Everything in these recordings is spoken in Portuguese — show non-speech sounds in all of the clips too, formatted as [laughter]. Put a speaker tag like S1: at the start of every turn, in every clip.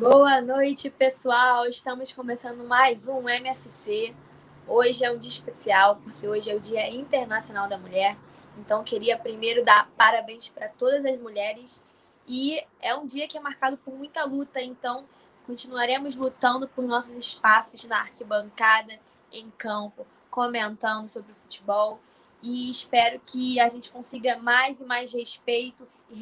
S1: Boa noite, pessoal. Estamos começando mais um MFC. Hoje é um dia especial, porque hoje é o Dia Internacional da Mulher. Então, queria primeiro dar parabéns para todas as mulheres. E é um dia que é marcado por muita luta, então Continuaremos lutando por nossos espaços na arquibancada, em campo, comentando sobre o futebol. E espero que a gente consiga mais e mais respeito e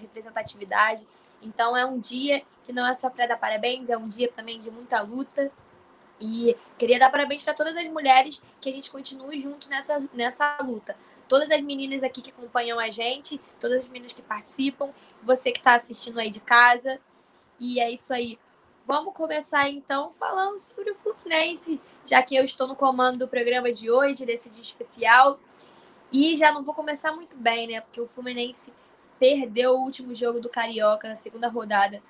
S1: representatividade. Então é um dia que não é só para dar parabéns, é um dia também de muita luta. E queria dar parabéns para todas as mulheres que a gente continue junto nessa, nessa luta. Todas as meninas aqui que acompanham a gente, todas as meninas que participam, você que está assistindo aí de casa. E é isso aí. Vamos começar então falando sobre o Fluminense, já que eu estou no comando do programa de hoje, desse dia especial. E já não vou começar muito bem, né? Porque o Fluminense perdeu o último jogo do Carioca na segunda rodada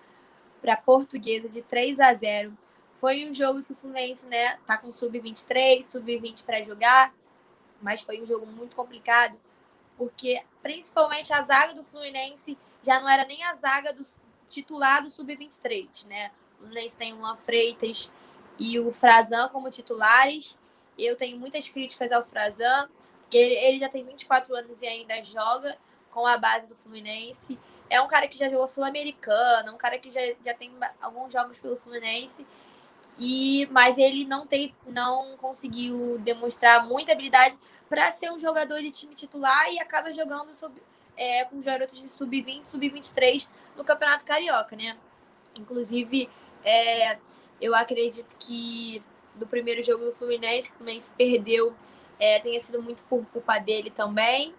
S1: para a Portuguesa de 3 a 0. Foi um jogo que o Fluminense, né, tá com sub-23, sub-20 para jogar, mas foi um jogo muito complicado, porque principalmente a zaga do Fluminense já não era nem a zaga do titular do sub-23, né? Fluminense tem o Luan Freitas e o Frazan como titulares. Eu tenho muitas críticas ao Frazan, porque ele já tem 24 anos e ainda joga com a base do Fluminense. É um cara que já jogou Sul-Americana, um cara que já, já tem alguns jogos pelo Fluminense. E mas ele não tem não conseguiu demonstrar muita habilidade para ser um jogador de time titular e acaba jogando sob, é, com os garotos de sub-20, sub-23 no Campeonato Carioca, né? Inclusive, é, eu acredito que do primeiro jogo do Fluminense, que o Fluminense perdeu, é, tenha sido muito por culpa dele também.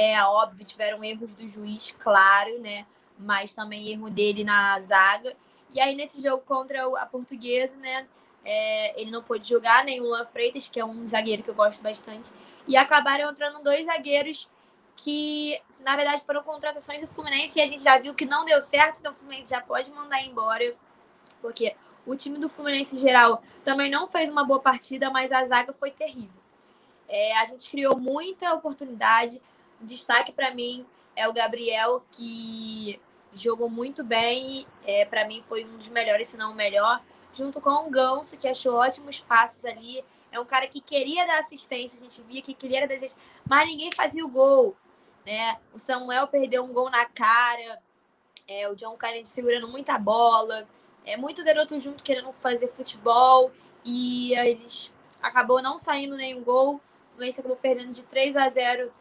S1: É óbvio, tiveram erros do juiz, claro, né? Mas também erro dele na zaga. E aí, nesse jogo contra a Portuguesa, né? É, ele não pôde jogar, nem o Luan Freitas, que é um zagueiro que eu gosto bastante. E acabaram entrando dois zagueiros que, na verdade, foram contratações do Fluminense e a gente já viu que não deu certo, então o Fluminense já pode mandar embora porque o time do Fluminense em geral também não fez uma boa partida, mas a zaga foi terrível. É, a gente criou muita oportunidade. Destaque para mim é o Gabriel, que jogou muito bem. É, para mim foi um dos melhores, se não o melhor. Junto com o Ganso, que achou ótimos passes ali. É um cara que queria dar assistência, a gente via que queria dar assistência, mas ninguém fazia o gol. Né? O Samuel perdeu um gol na cara. É, o John Kennedy segurando muita bola é muito garoto junto querendo fazer futebol e eles acabou não saindo nenhum gol. O Fluminense acabou perdendo de 3 a 0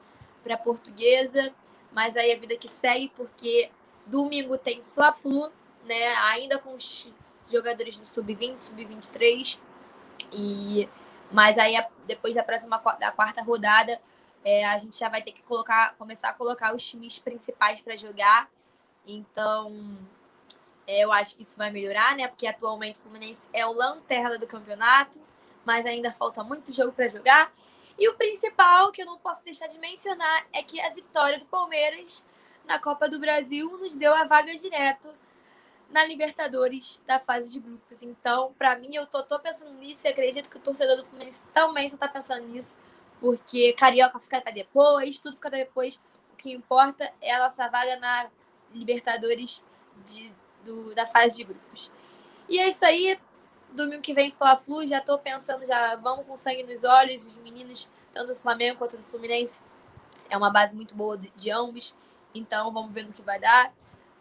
S1: para Portuguesa, mas aí a vida que segue porque domingo tem Fla-Flu, né? Ainda com os jogadores do sub-20, sub-23 e mas aí depois da próxima da quarta rodada é, a gente já vai ter que colocar começar a colocar os times principais para jogar. Então, é, eu acho que isso vai melhorar, né? Porque atualmente o Fluminense é o lanterna do campeonato, mas ainda falta muito jogo para jogar. E o principal que eu não posso deixar de mencionar é que a vitória do Palmeiras na Copa do Brasil nos deu a vaga direto na Libertadores da fase de grupos. Então, para mim, eu tô, tô, pensando nisso e acredito que o torcedor do Fluminense também só tá pensando nisso, porque Carioca fica pra depois, tudo fica depois. O que importa é a nossa vaga na Libertadores de do, da fase de grupos. E é isso aí. Domingo que vem, Fla-Flu. Já tô pensando, já vamos com sangue nos olhos. Os meninos, tanto do Flamengo quanto do Fluminense, é uma base muito boa de, ambos. Então, vamos ver no que vai dar.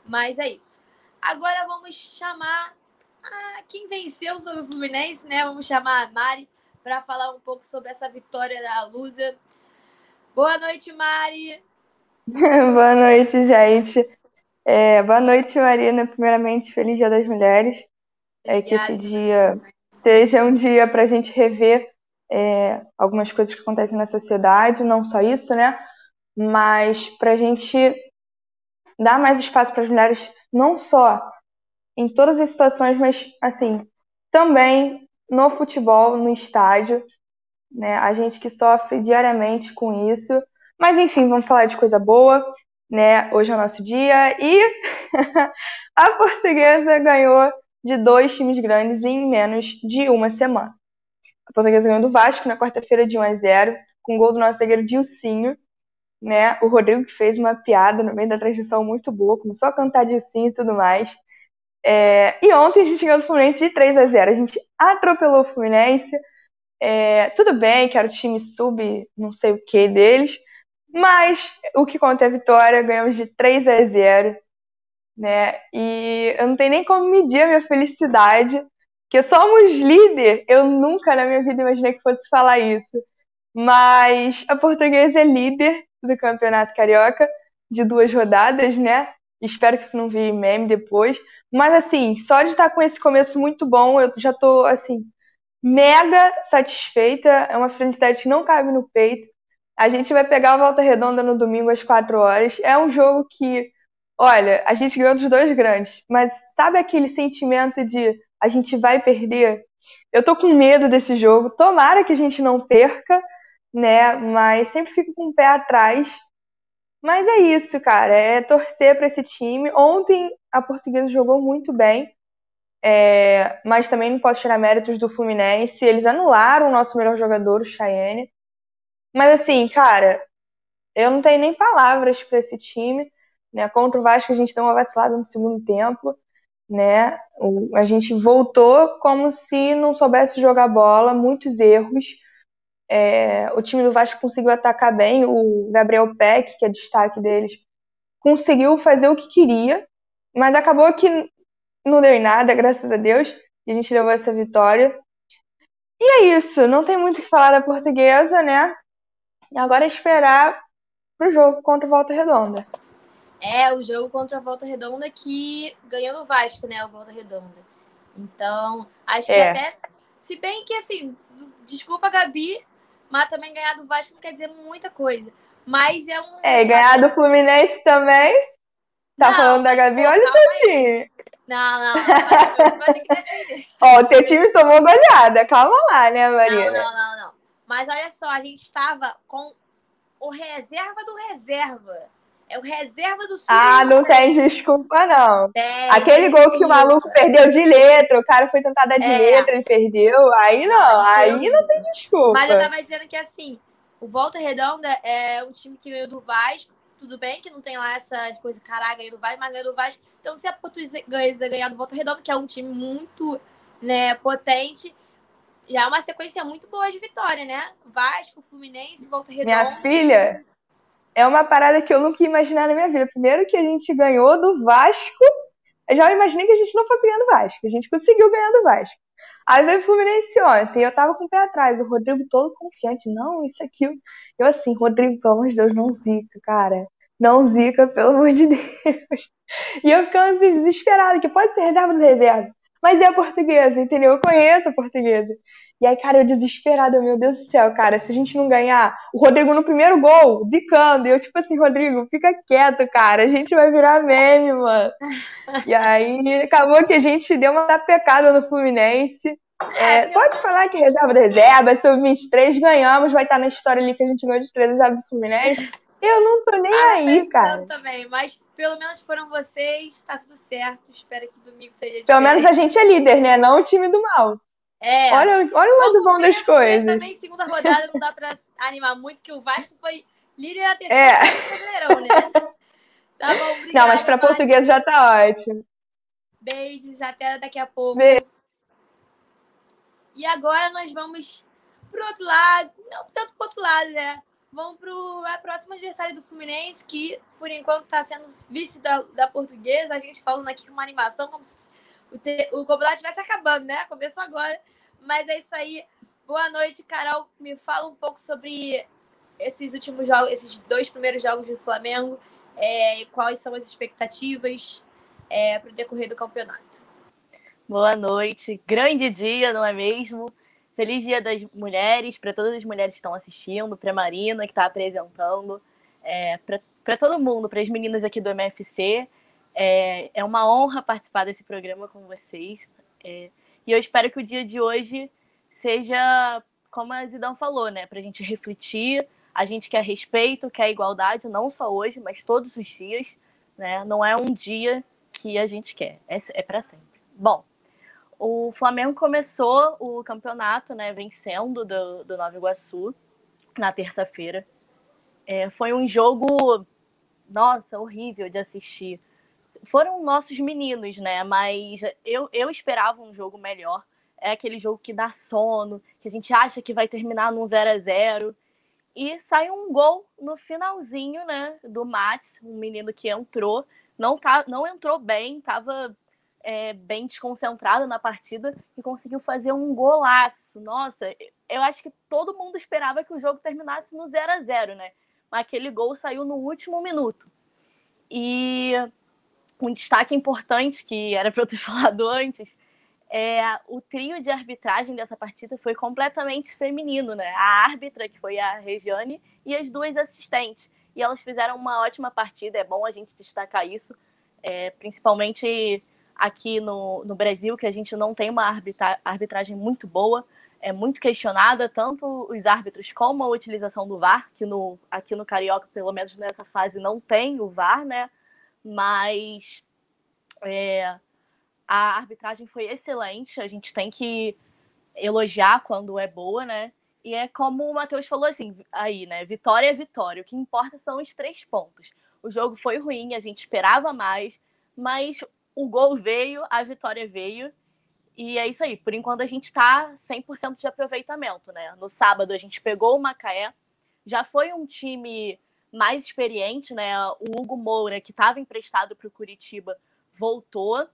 S1: Mas é isso. Agora vamos chamar a quem venceu sobre o Fluminense, né? Vamos chamar a Mari para falar um pouco sobre essa vitória da Lusa. Boa noite, Mari. [laughs]
S2: Boa noite, gente. É, boa noite, Marina. Primeiramente, feliz Dia das Mulheres. É que esse dia seja um dia para a gente rever é, algumas coisas que acontecem na sociedade, não só isso, né?
S3: mas para a gente dar mais espaço para as mulheres, não só em todas as situações, mas assim, também no futebol, no estádio, né? A gente que sofre diariamente com isso. Mas enfim, vamos falar de coisa boa, né? Hoje é o nosso dia e [laughs] a portuguesa ganhou de dois times grandes em menos de uma semana. A portuguesa ganhou do Vasco na quarta-feira de 1 a 0, com gol do nosso zagueiro Dilcinho, né? O Rodrigo que fez uma piada no meio da transmissão muito boa, começou a cantar Dilcinho e tudo mais. É... E ontem a gente ganhou do Fluminense de 3 a 0. A gente atropelou o Fluminense. É... Tudo bem que era o time sub, não sei o que deles, mas o que conta é a vitória, ganhamos de 3 a 0 né? E eu não tenho nem como medir a minha felicidade, que somos líder. Eu nunca na minha vida imaginei que fosse falar isso. Mas a Portuguesa é líder do Campeonato Carioca de duas rodadas, né? Espero que isso não vire meme depois. Mas assim, só de estar com esse começo muito bom, eu já tô assim mega satisfeita. É uma felicidade que não cabe no peito. A gente vai pegar a Volta Redonda no domingo às 4 horas. É um jogo que Olha, a gente ganhou dos dois grandes, mas sabe aquele sentimento de a gente vai perder? Eu tô com medo desse jogo. Tomara que a gente não perca, né? Mas sempre fico com o pé atrás. Mas é isso, cara. É torcer para esse time. Ontem a Portuguesa jogou muito bem. É, mas também não posso tirar méritos do Fluminense. Eles anularam o nosso melhor jogador, o Cheyenne. Mas assim, cara, eu não tenho nem palavras para esse time. Né? Contra o Vasco a gente deu uma vacilada no segundo tempo, né? A gente voltou como se não soubesse jogar bola, muitos erros. É, o time do Vasco conseguiu atacar bem, o Gabriel Peck, que é destaque deles, conseguiu fazer o que queria, mas acabou que não deu em nada, graças a Deus, e a gente levou essa vitória. E é isso, não tem muito o que falar da portuguesa, né? Agora é esperar pro jogo contra o Volta Redonda.
S1: É o jogo contra a Volta Redonda que ganhou no Vasco, né? A Volta Redonda. Então, acho é. que até. Se bem que, assim, desculpa, Gabi, mas também ganhar do Vasco não quer dizer muita coisa. Mas é um.
S3: É, ganhar do Fluminense também. Tá não, falando da Gabi? Olha o seu time.
S1: Não, não, não. Vai ter que. [laughs]
S3: Ó, o teu time tomou goleada. Calma lá, né, Marina?
S1: Não, não, não, não. Mas olha só, a gente estava com o reserva do reserva. É o reserva do Sul.
S3: Ah, não tem desculpa, não. Tem, Aquele gol que o maluco perdeu de letra, o cara foi tentar dar de é. letra e perdeu. Aí não, não aí não tem desculpa.
S1: Mas eu tava dizendo que assim, o Volta Redonda é um time que ganhou do Vasco. Tudo bem que não tem lá essa coisa, caralho, ganhou do Vasco, mas ganhou do Vasco. Então, se a Portuguesa ganhar do Volta Redonda, que é um time muito né, potente, já é uma sequência muito boa de vitória, né? Vasco, Fluminense, Volta Redonda.
S3: Minha filha, é uma parada que eu nunca ia imaginar na minha vida. Primeiro que a gente ganhou do Vasco. Eu já imaginei que a gente não fosse ganhar do Vasco. A gente conseguiu ganhar do Vasco. Aí veio o Fluminense ontem. Eu tava com o pé atrás. O Rodrigo todo confiante. Não, isso aqui. Eu assim, Rodrigo, pelo amor de Deus, não zica, cara. Não zica, pelo amor de Deus. [laughs] E eu ficando assim, desesperada, que pode ser reserva dos reservas. Mas é a portuguesa, entendeu? Eu conheço a portuguesa. E aí, cara, eu desesperada, meu Deus do céu, cara, se a gente não ganhar, o Rodrigo no primeiro gol, zicando, e eu tipo assim, Rodrigo, fica quieto, cara, a gente vai virar meme, mano. e aí, acabou que a gente deu uma tapecada no Fluminense. É, é pode falar que reserva da reserva, sub-23, ganhamos, vai estar na história ali que a gente ganhou de 3 reserva do Fluminense. Eu não tô nem ah, aí, cara.
S1: também, mas pelo menos foram vocês, tá tudo certo. Espero que domingo seja diferente.
S3: Pelo menos a gente é líder, né? Não o time do mal.
S1: É.
S3: Olha, olha o lado bom das coisas.
S1: Também, segunda rodada, não dá pra animar muito, que o Vasco foi líder na terceira é. Brasileirão, né? Tá bom, obrigada. [laughs]
S3: Não, mas pra português já tá ótimo.
S1: Beijos, até daqui a pouco. Beijo. E agora nós vamos pro outro lado, não tanto pro outro lado, né? Vamos pro a próximo adversário do Fluminense, que por enquanto está sendo vice da, da portuguesa. A gente falando aqui com uma animação, como se o, te, o campeonato estivesse acabando, né? Começou agora. Mas é isso aí. Boa noite, Carol. Me fala um pouco sobre esses últimos jogos, esses dois primeiros jogos do Flamengo. É, quais são as expectativas é, para o decorrer do campeonato?
S4: Boa noite. Grande dia, não é mesmo? Feliz Dia das Mulheres para todas as mulheres que estão assistindo, para Marina, que está apresentando. é, para todo mundo, para as meninas aqui do MFC. É, é uma honra participar desse programa com vocês. É, e eu espero que o dia de hoje seja, como a Zidão falou, né? Para a gente refletir. A gente quer respeito, quer igualdade, não só hoje, mas todos os dias. Né? Não é um dia que a gente quer, é, é para sempre. Bom, o Flamengo começou o campeonato, né, vencendo do, do Nova Iguaçu na terça-feira. É, foi um jogo, nossa, horrível de assistir. Foram nossos meninos, né? Mas eu, eu esperava um jogo melhor. É aquele jogo que dá sono, que a gente acha que vai terminar num 0 a 0 E sai um gol no finalzinho, né? Do Mats, um menino que entrou. Não, tá, não entrou bem, tava é, bem desconcentrado na partida e conseguiu fazer um golaço. Nossa, eu acho que todo mundo esperava que o jogo terminasse no 0 a 0 né? Mas aquele gol saiu no último minuto. E um destaque importante que era para eu ter [laughs] falado antes é o trio de arbitragem dessa partida foi completamente feminino, né? A árbitra, que foi a Regiane, e as duas assistentes. E elas fizeram uma ótima partida, é bom a gente destacar isso, é, principalmente aqui no, no Brasil, que a gente não tem uma arbitra arbitragem muito boa, é muito questionada, tanto os árbitros como a utilização do VAR, que no, aqui no Carioca, pelo menos nessa fase, não tem o VAR, né? Mas é, a arbitragem foi excelente, a gente tem que elogiar quando é boa, né? E é como o Matheus falou assim, aí, né? Vitória é vitória. O que importa são os três pontos. O jogo foi ruim, a gente esperava mais, mas o gol veio, a vitória veio. E é isso aí. Por enquanto a gente está 100% de aproveitamento, né? No sábado a gente pegou o Macaé. Já foi um time mais experiente, né? O Hugo Moura, que estava emprestado para o Curitiba, voltou.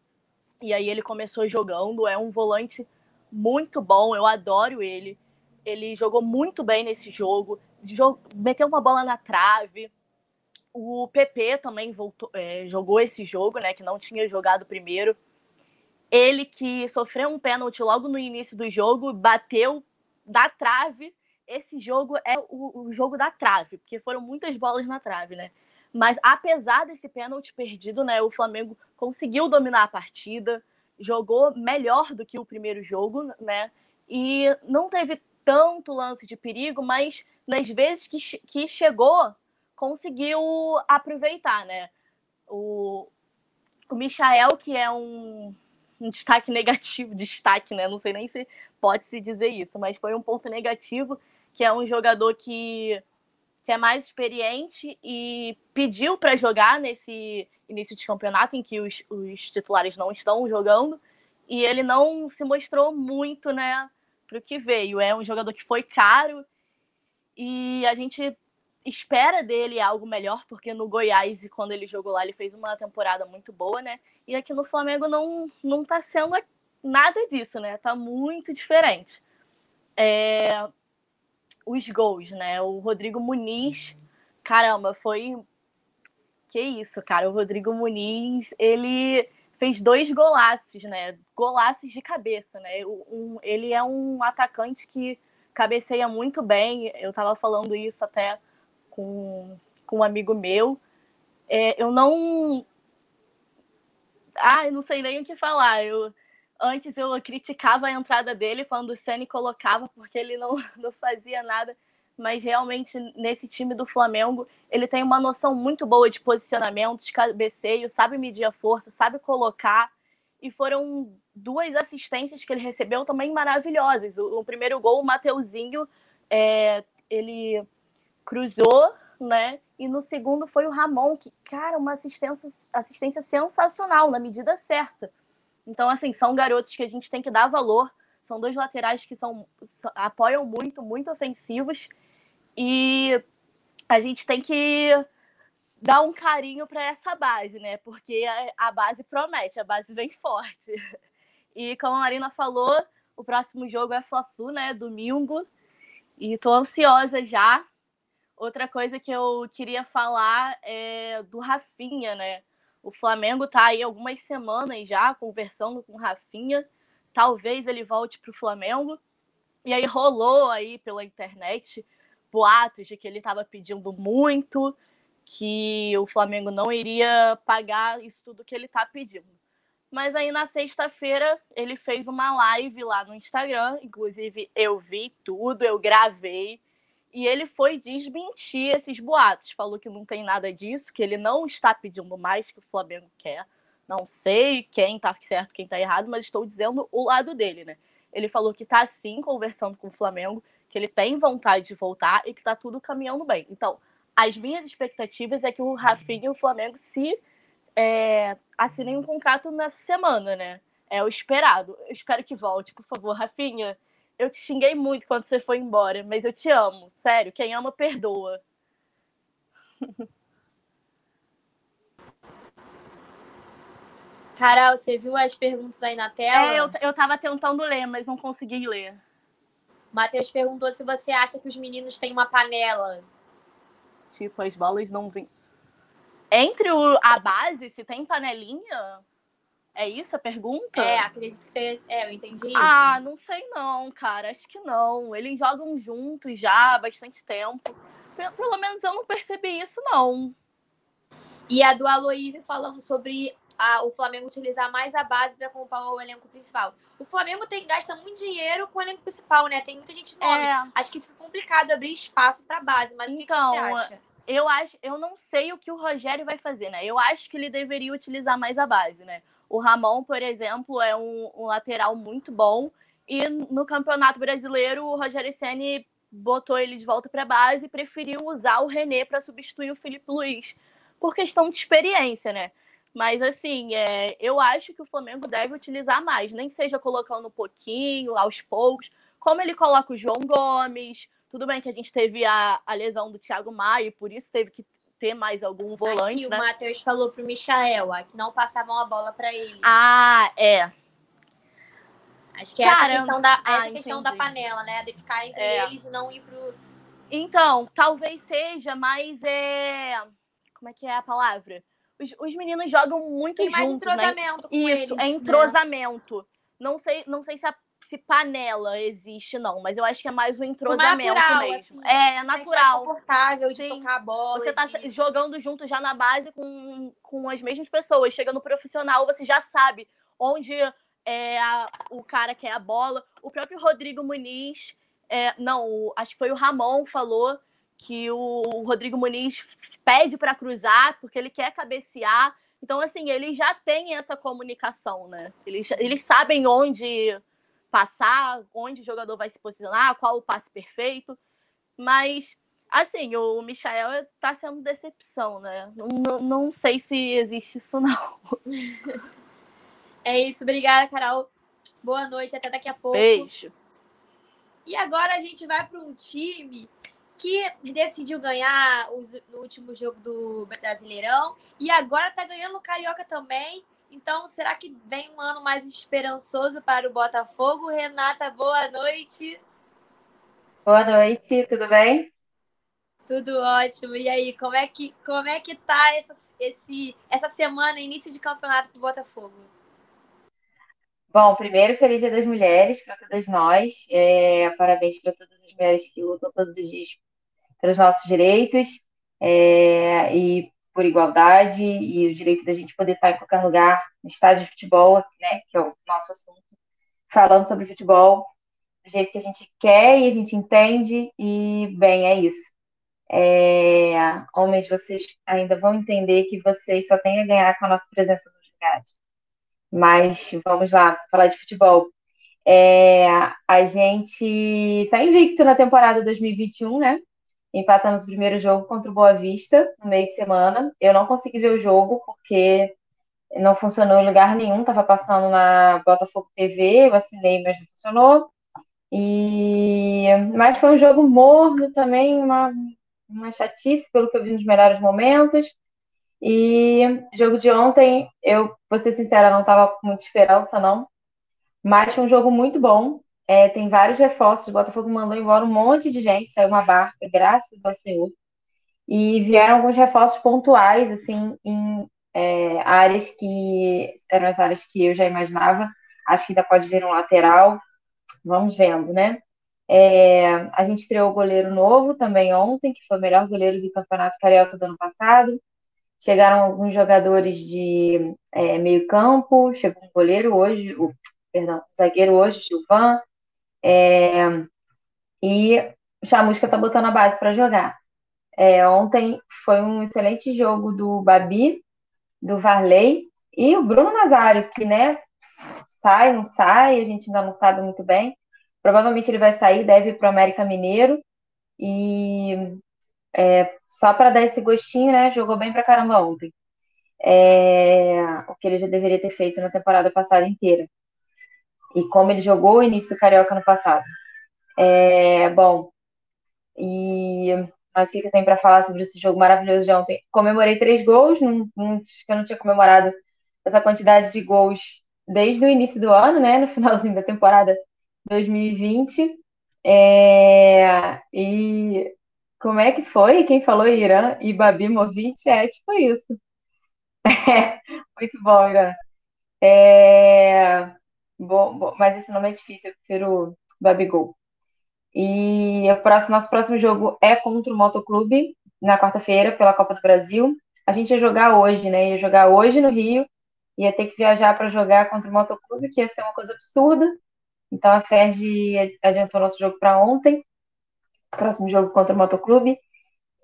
S4: E aí ele começou jogando. É um volante muito bom. Eu adoro ele. Ele jogou muito bem nesse jogo. Meteu uma bola na trave. O PP também voltou, é, jogou esse jogo, né? Que não tinha jogado primeiro. Ele que sofreu um pênalti logo no início do jogo, bateu da trave. Esse jogo é o, o jogo da trave, porque foram muitas bolas na trave, né? Mas apesar desse pênalti perdido, né, o Flamengo conseguiu dominar a partida, jogou melhor do que o primeiro jogo, né? E não teve tanto lance de perigo, mas nas vezes que, que chegou, conseguiu aproveitar, né? O, o Michael, que é um, um destaque [laughs] negativo, destaque, né? Não sei nem se pode se dizer isso, mas foi um ponto negativo, que é um jogador que, que é mais experiente e pediu para jogar nesse início de campeonato em que os, os titulares não estão jogando e ele não se mostrou muito, né, para o que veio. É um jogador que foi caro e a gente espera dele algo melhor, porque no Goiás, quando ele jogou lá, ele fez uma temporada muito boa, né? E aqui no Flamengo não, não tá sendo nada disso, né? Tá muito diferente. É... Os gols, né? O Rodrigo Muniz, caramba, foi. Que isso, cara. O Rodrigo Muniz, ele fez dois golaços, né? Golaços de cabeça, né? Um, ele é um atacante que cabeceia muito bem. Eu tava falando isso até com, com um amigo meu. É, eu não. Ah, eu não sei nem o que falar. Eu, antes eu criticava a entrada dele quando o Ceni colocava, porque ele não, [laughs] não fazia nada. Mas realmente, nesse time do Flamengo, ele tem uma noção muito boa de posicionamento, de cabeceio, sabe medir a força, sabe colocar. E foram duas assistências que ele recebeu também maravilhosas. O, o primeiro gol, o Mateuzinho, é, ele cruzou, né? E no segundo foi o Ramon, que, cara, uma assistência, assistência sensacional, na medida certa. Então, assim, são garotos que a gente tem que dar valor. São dois laterais que são apoiam muito, muito ofensivos. E a gente tem que dar um carinho para essa base, né? Porque a, base promete, a base vem forte. [laughs] E como a Marina falou, o próximo jogo é Fla-Flu, né? Domingo. E tô ansiosa já Outra coisa que eu queria falar é do Rafinha, né? O Flamengo tá aí algumas semanas já conversando com o Rafinha. Talvez ele volte para o Flamengo. E aí rolou aí pela internet boatos de que ele estava pedindo muito, que o Flamengo não iria pagar isso tudo que ele está pedindo. Mas aí na sexta-feira ele fez uma live lá no Instagram, inclusive eu vi tudo, eu gravei, e ele foi desmentir esses boatos. Falou que não tem nada disso, que ele não está pedindo mais que o Flamengo quer. Não sei quem está certo, quem está errado, mas estou dizendo o lado dele, né? Ele falou que está sim conversando com o Flamengo, que ele tem vontade de voltar e que está tudo caminhando bem. Então, as minhas expectativas é que o Rafinha e o Flamengo se é, assinem um contrato nessa semana, né? É o esperado. Eu espero que volte, por favor, Rafinha. Eu te xinguei muito quando você foi embora, mas eu te amo. Sério, quem ama, perdoa.
S1: Carol, você viu as perguntas aí na tela?
S4: É, eu, eu tava tentando ler, mas não consegui ler.
S1: Matheus perguntou se você acha que os meninos têm uma panela.
S4: Tipo, as bolas não vêm. Entre o, a base, se tem panelinha? É isso a pergunta?
S1: É, acredito que tem. É, eu entendi isso.
S4: Ah, não sei não, cara. Acho que não. Eles jogam juntos já há bastante tempo. Pelo menos eu não percebi isso, não.
S1: E a do Aloysio falando sobre a, o Flamengo utilizar mais a base para comprar o elenco principal. O Flamengo tem gasta muito dinheiro com o elenco principal, né? Tem muita gente nova. É. Acho que fica complicado abrir espaço para base, mas então, o que, que, então, você acha?
S4: Eu acho, eu não sei o que o Rogério vai fazer, né? Eu acho que ele deveria utilizar mais a base, né? O Ramon, por exemplo, é um, um lateral muito bom e no Campeonato Brasileiro o Rogério Ceni botou ele de volta para a base e preferiu usar o René para substituir o Felipe Luiz por questão de experiência, né? Mas, assim, é, eu acho que o Flamengo deve utilizar mais, nem que seja colocando um pouquinho, aos poucos, como ele coloca o João Gomes. Tudo bem que a gente teve a, a lesão do Thiago Maia, por isso teve que ter mais algum volante. Aqui
S1: né? o Matheus falou pro Michael que não passavam a bola para ele.
S4: Ah, é.
S1: Acho que é essa questão da, ah, essa questão da panela, né? De ficar entre é. eles e não ir pro.
S4: Então, talvez seja, mas é. Como é que é a palavra? os, os meninos jogam muito Tem mais juntos,
S1: né? entrosamento né? com
S4: Isso,
S1: eles,
S4: é entrosamento. Né? Não sei, não sei se a se panela existe, não, mas eu acho que é mais o entrosamento natural, mesmo. Assim, é, é natural.
S1: confortável de Sim. tocar a bola.
S4: Você tá
S1: de...
S4: jogando junto já na base com, com as mesmas pessoas. Chega no profissional, você já sabe onde é a, o cara quer a bola. O próprio Rodrigo Muniz, é, não, acho que foi o Ramon falou que o Rodrigo Muniz pede para cruzar porque ele quer cabecear. Então, assim, eles já têm essa comunicação, né? Eles, eles sabem onde passar, onde o jogador vai se posicionar, qual o passe perfeito. Mas, assim, o Michael tá sendo decepção, né? Não, não, sei se existe isso, não. [laughs]
S1: É isso. Obrigada, Carol. Boa noite. Até daqui a pouco.
S4: Beijo.
S1: E agora a gente vai para um time que decidiu ganhar no último jogo do Brasileirão e agora está ganhando o Carioca também. Então, será que vem um ano mais esperançoso para o Botafogo? Renata, boa noite.
S5: Boa noite, tudo bem?
S1: Tudo ótimo. E aí, como é que como é que tá essa, esse, essa semana, início de campeonato para o Botafogo?
S5: Bom, primeiro, feliz Dia das Mulheres para todas nós. É, parabéns para todas as mulheres que lutam todos os dias pelos nossos direitos é, e por igualdade e o direito da gente poder estar em qualquer lugar, no estádio de futebol, né, que é o nosso assunto, falando sobre futebol do jeito que a gente quer e a gente entende, e bem, é isso. É, homens, vocês ainda vão entender que vocês só têm a ganhar com a nossa presença nos lugares. Mas vamos lá, falar de futebol. É, a gente está invicto na temporada 2021, né? Empatamos o primeiro jogo contra o Boa Vista no meio de semana. Eu não consegui ver o jogo porque não funcionou em lugar nenhum. Estava passando na Botafogo TV, eu assinei, mas não funcionou. E... Mas foi um jogo morno também, uma, uma chatice, pelo que eu vi nos melhores momentos. E jogo de ontem, eu vou ser sincera, não estava com muita esperança, não. Mas foi um jogo muito bom. É, tem vários reforços. O Botafogo mandou embora um monte de gente, saiu uma barca, graças ao Senhor. E vieram alguns reforços pontuais, assim, em é, áreas que eram as áreas que eu já imaginava. Acho que ainda pode vir um lateral. Vamos vendo, né? É, a gente estreou o goleiro novo também ontem, que foi o melhor goleiro do Campeonato Carioca do ano passado. Chegaram alguns jogadores de é, meio campo, chegou um goleiro hoje, o, perdão, um zagueiro hoje, Gilvan, é, e Chamusca tá botando a base para jogar. É, ontem foi um excelente jogo do Babi, do Varley e o Bruno Nazário, que né, sai, não sai, a gente ainda não sabe muito bem. Provavelmente ele vai sair, deve ir para o América Mineiro. E é, só para dar esse gostinho, né? Jogou bem pra caramba ontem. É, o que ele já deveria ter feito na temporada passada inteira. E como ele jogou o início do Carioca no passado. É, bom, e mas o que, que eu tenho para falar sobre esse jogo maravilhoso de ontem? Comemorei três gols, não, eu não tinha comemorado essa quantidade de gols desde o início do ano, né? No finalzinho da temporada 2020. É, e como é que foi? Quem falou Irã e Babi Movic? É tipo isso. [laughs] É, muito bom, Irã. É, mas esse nome é difícil, eu prefiro Babigol. E o próximo, nosso próximo jogo é contra o Motoclube, na quarta-feira, pela Copa do Brasil. A gente ia jogar hoje, né? Ia jogar hoje no Rio, ia ter que viajar para jogar contra o Motoclube, que ia ser uma coisa absurda. Então a Ferdi adiantou nosso jogo para ontem. Próximo jogo contra o Motoclube.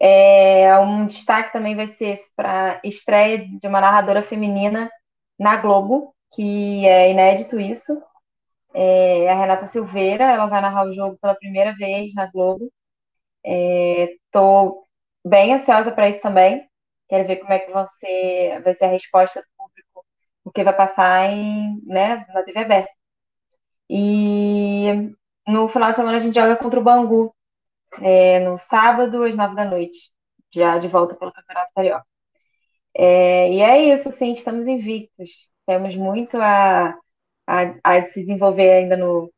S5: É, um destaque também vai ser para estreia de uma narradora feminina na Globo, que é inédito isso. É, a Renata Silveira, ela vai narrar o jogo pela primeira vez na Globo. Estou é, bem ansiosa para isso também. Quero ver como é que vai ser, vai ser a resposta do público, o que vai passar em, né, na TV aberta. E no final de semana a gente joga contra o Bangu, é, no sábado, às nove da noite, já de volta pelo Campeonato Carioca. É, e é isso, assim, estamos invictos. Temos muito a, a, a se desenvolver ainda no,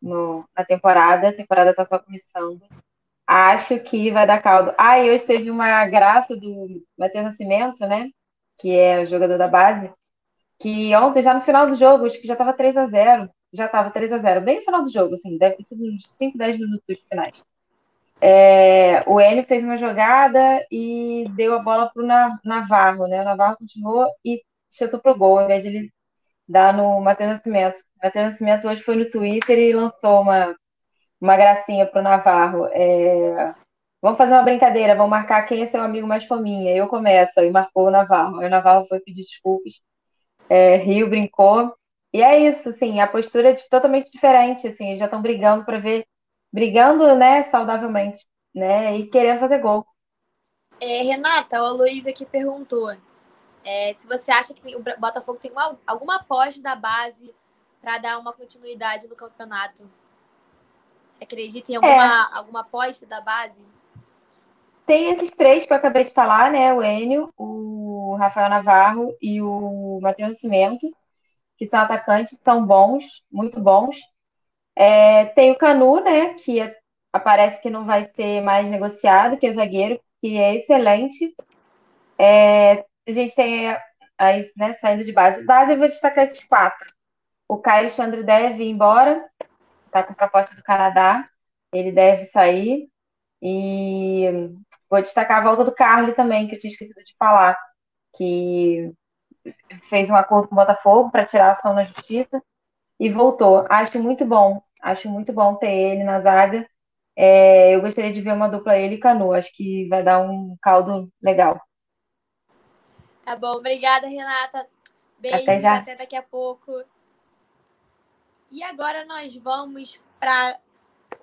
S5: no, na temporada. A temporada está só começando. Acho que vai dar caldo. Ah, e hoje teve uma graça do Matheus Nascimento, né? Que é o jogador da base. Que ontem, já no final do jogo, acho que já estava 3 a 0 Já estava 3 a 0 bem no final do jogo, assim, deve ter sido uns 5, 10 minutos finais. É, o Enio fez uma jogada e deu a bola para o Navarro, né? O Navarro continuou e chutou pro gol, ao invés de ele dar no Matheus Nascimento. O Matheus Nascimento hoje foi no Twitter e lançou uma, uma gracinha pro Navarro. É, vamos fazer uma brincadeira, vamos marcar quem é seu amigo mais fominha. Eu começo, e marcou o Navarro. Aí o Navarro foi pedir desculpas, é, riu, brincou. E é isso, sim, a postura é totalmente diferente, assim, já estão brigando para ver brigando, né, saudavelmente, né, e querendo fazer gol.
S1: É, Renata, a Luísa aqui perguntou é, se você acha que o Botafogo tem uma, alguma aposta da base para dar uma continuidade no campeonato. Você acredita em alguma, é. alguma aposta da base?
S5: Tem esses três que eu acabei de falar, né? O Enio, o Rafael Navarro e o Matheus Nascimento, que são atacantes, são bons, muito bons. É, tem o Canu, né, que é, aparece que não vai ser mais negociado, que é o zagueiro, que é excelente. É, a gente tem aí, né, saindo de base. Base, eu vou destacar esses quatro. O Caio Alexandre deve ir embora, está com proposta do Canadá, ele deve sair. E vou destacar a volta do Carly também, que eu tinha esquecido de falar, que fez um acordo com o Botafogo para tirar a ação na justiça e voltou. Acho muito bom, acho muito bom ter ele na zaga. É, eu gostaria de ver uma dupla ele e Canu, acho que vai dar um caldo legal.
S1: Tá bom, obrigada, Renata. Beijos,
S5: até, já.
S1: até daqui a pouco. E agora nós vamos para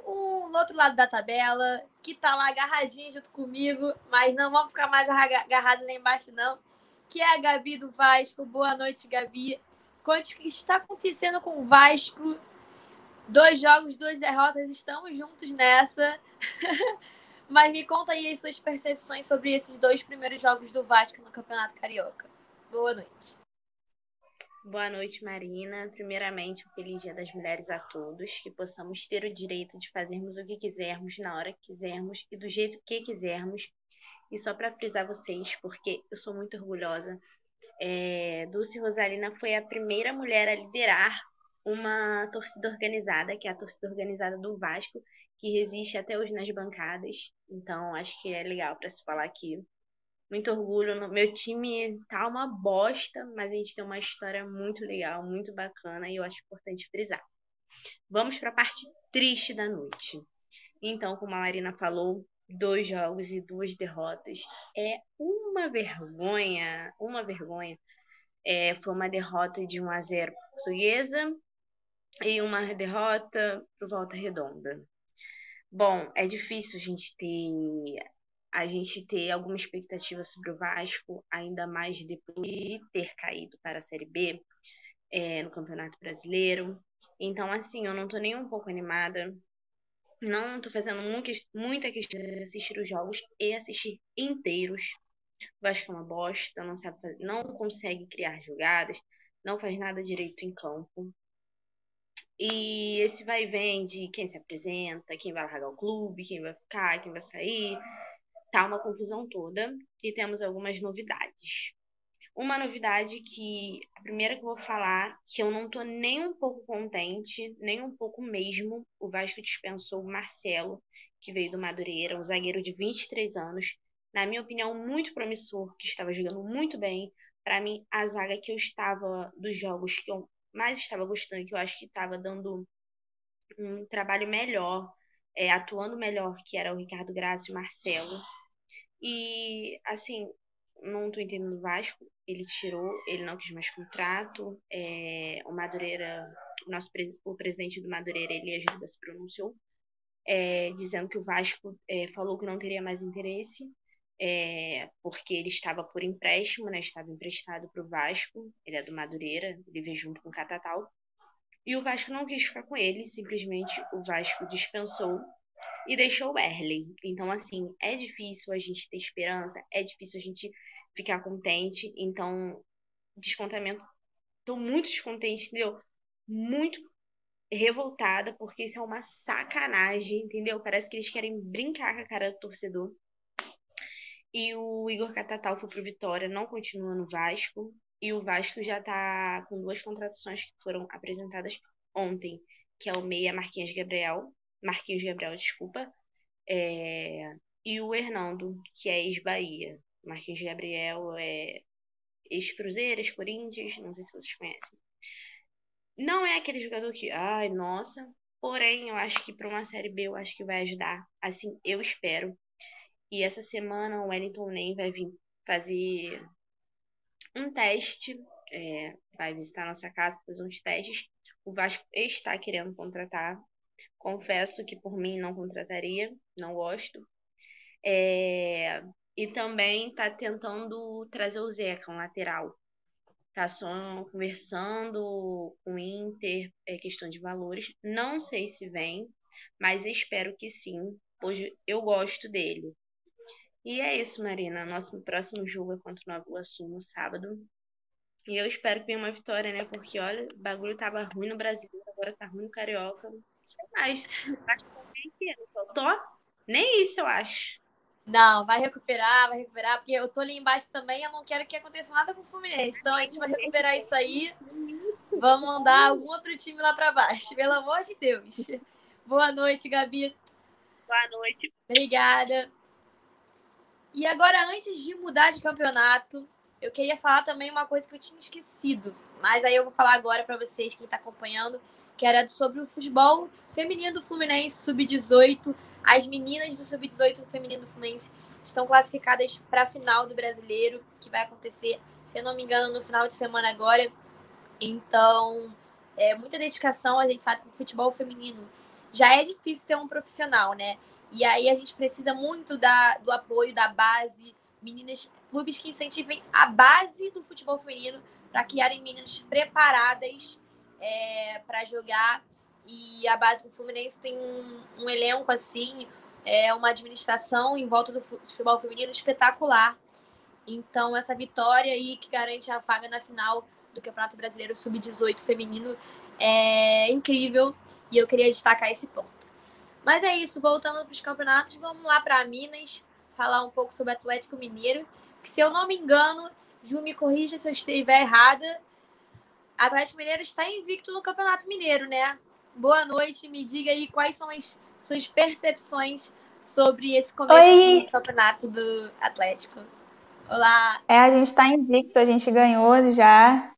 S1: o outro lado da tabela, que tá lá agarradinho junto comigo, mas não vamos ficar mais agarrado lá embaixo, não. Que é a Gabi do Vasco. Boa noite, Gabi. Conte o que está acontecendo com o Vasco. Dois jogos, duas derrotas, estamos juntos nessa. [laughs] Mas me conta aí as suas percepções sobre esses dois primeiros jogos do Vasco no Campeonato Carioca. Boa noite.
S6: Boa noite, Marina. Primeiramente, um feliz Dia das Mulheres a todos, que possamos ter o direito de fazermos o que quisermos, na hora que quisermos e do jeito que quisermos. E só para frisar vocês, porque eu sou muito orgulhosa é, Dulce Rosalina foi a primeira mulher a liderar uma torcida organizada, que é a torcida organizada do Vasco, que resiste até hoje nas bancadas. Então, acho que é legal para se falar aqui. Muito orgulho. Meu time tá uma bosta, mas a gente tem uma história muito legal, muito bacana e eu acho importante frisar. Vamos para a parte triste da noite. Então, como a Marina falou, dois jogos e duas derrotas. É uma vergonha, uma vergonha. É, foi uma derrota de 1 a 0 portuguesa e uma derrota para Volta Redonda. Bom, é difícil a gente ter a gente ter alguma expectativa sobre o Vasco, ainda mais depois de ter caído para a Série B é, no Campeonato Brasileiro. Então, assim, eu não estou nem um pouco animada. Não estou fazendo muita questão de assistir os jogos e assistir inteiros. O Vasco é uma bosta, não, sabe, não consegue criar jogadas, não faz nada direito em campo. E esse vai e vem de quem se apresenta, quem vai largar o clube, quem vai ficar, quem vai sair. Tá uma confusão toda. E temos algumas novidades. Uma novidade que, a primeira que eu vou falar, que eu não tô nem um pouco contente, nem um pouco mesmo. O Vasco dispensou o Marcelo, que veio do Madureira, um zagueiro de 23 anos. Na minha opinião, muito promissor, que estava jogando muito bem. Para mim, a zaga que eu estava, dos jogos que eu mais estava gostando, que eu acho que estava dando um trabalho melhor, é, atuando melhor, que era o Ricardo Graça e o Marcelo. E, assim, não estou entendendo o Vasco, ele tirou, ele não quis mais contrato, é, o Madureira, o nosso o presidente do Madureira, ele ajuda se pronunciou, é, dizendo que o Vasco é, falou que não teria mais interesse, é, porque ele estava por empréstimo, né? Estava emprestado para o Vasco, ele é do Madureira, ele veio junto com o Catatal. E o Vasco não quis ficar com ele, simplesmente o Vasco dispensou e deixou o Erley. Então, assim, é difícil a gente ter esperança, é difícil a gente ficar contente. Então, descontamento. Tô muito descontente, entendeu? Muito revoltada, porque isso é uma sacanagem, entendeu? Parece que eles querem brincar com a cara do torcedor. E o Igor Catatal foi pro Vitória, não continua no Vasco. E o Vasco já está com duas contratações que foram apresentadas ontem, que é o meia Marquinhos Gabriel, Marquinhos Gabriel, desculpa, é... e o Hernando, que é ex-Bahia. Marquinhos Gabriel é ex-Cruzeiro, ex-Corinthians, não sei se vocês conhecem. Não é aquele jogador que, ai, nossa, porém, eu acho que para uma Série B, eu acho que vai ajudar. Assim, eu espero. E essa semana o Wellington Nem vai vir fazer um teste, é, vai visitar nossa casa, fazer uns testes. O Vasco está querendo contratar. Confesso que por mim não contrataria, não gosto. É, e também está tentando trazer o Zeca, um lateral. Está só conversando com o Inter, é questão de valores. Não sei se vem, mas espero que sim. Hoje eu gosto dele. E é isso, Marina. Nosso próximo jogo é contra o Nova Iguaçu no sábado. E eu espero que venha uma vitória, né? Porque, olha, o bagulho tava ruim no Brasil, agora tá ruim no Carioca. Não sei mais. Acho que tô. Nem isso, eu acho.
S1: Não, vai recuperar, vai recuperar, porque eu tô ali embaixo também, eu não quero que aconteça nada com o Fluminense. Então a gente vai recuperar isso aí. Vamos mandar algum outro time lá para baixo, pelo amor de Deus. Boa noite, Gabi.
S6: Boa noite.
S1: Obrigada. E agora, antes de mudar de campeonato, eu queria falar também uma coisa que eu tinha esquecido. Mas aí eu vou falar agora para vocês, quem está acompanhando, que era sobre o futebol feminino do Fluminense Sub-18. As meninas do Sub-18 feminino do Fluminense estão classificadas para a final do Brasileiro, que vai acontecer, se eu não me engano, no final de semana agora. Então, é muita dedicação. A gente sabe que o futebol feminino já é difícil ter um profissional, né? E aí a gente precisa muito da, do apoio da base, meninas, clubes que incentivem a base do futebol feminino para criarem meninas preparadas é, para jogar. E a base do Fluminense tem um, um elenco assim, é uma administração em volta do futebol feminino espetacular. Então, essa vitória aí que garante a vaga na final do Campeonato Brasileiro Sub-18 feminino é incrível e eu queria destacar esse ponto. Mas é isso, voltando para os campeonatos, vamos lá para Minas, falar um pouco sobre Atlético Mineiro, que se eu não me engano, Ju me corrija se eu estiver errada, Atlético Mineiro está invicto no Campeonato Mineiro, né? Boa noite, me diga aí quais são as suas percepções sobre esse começo Oi. de campeonato do Atlético. Olá.
S2: É, a gente está invicto, a gente ganhou já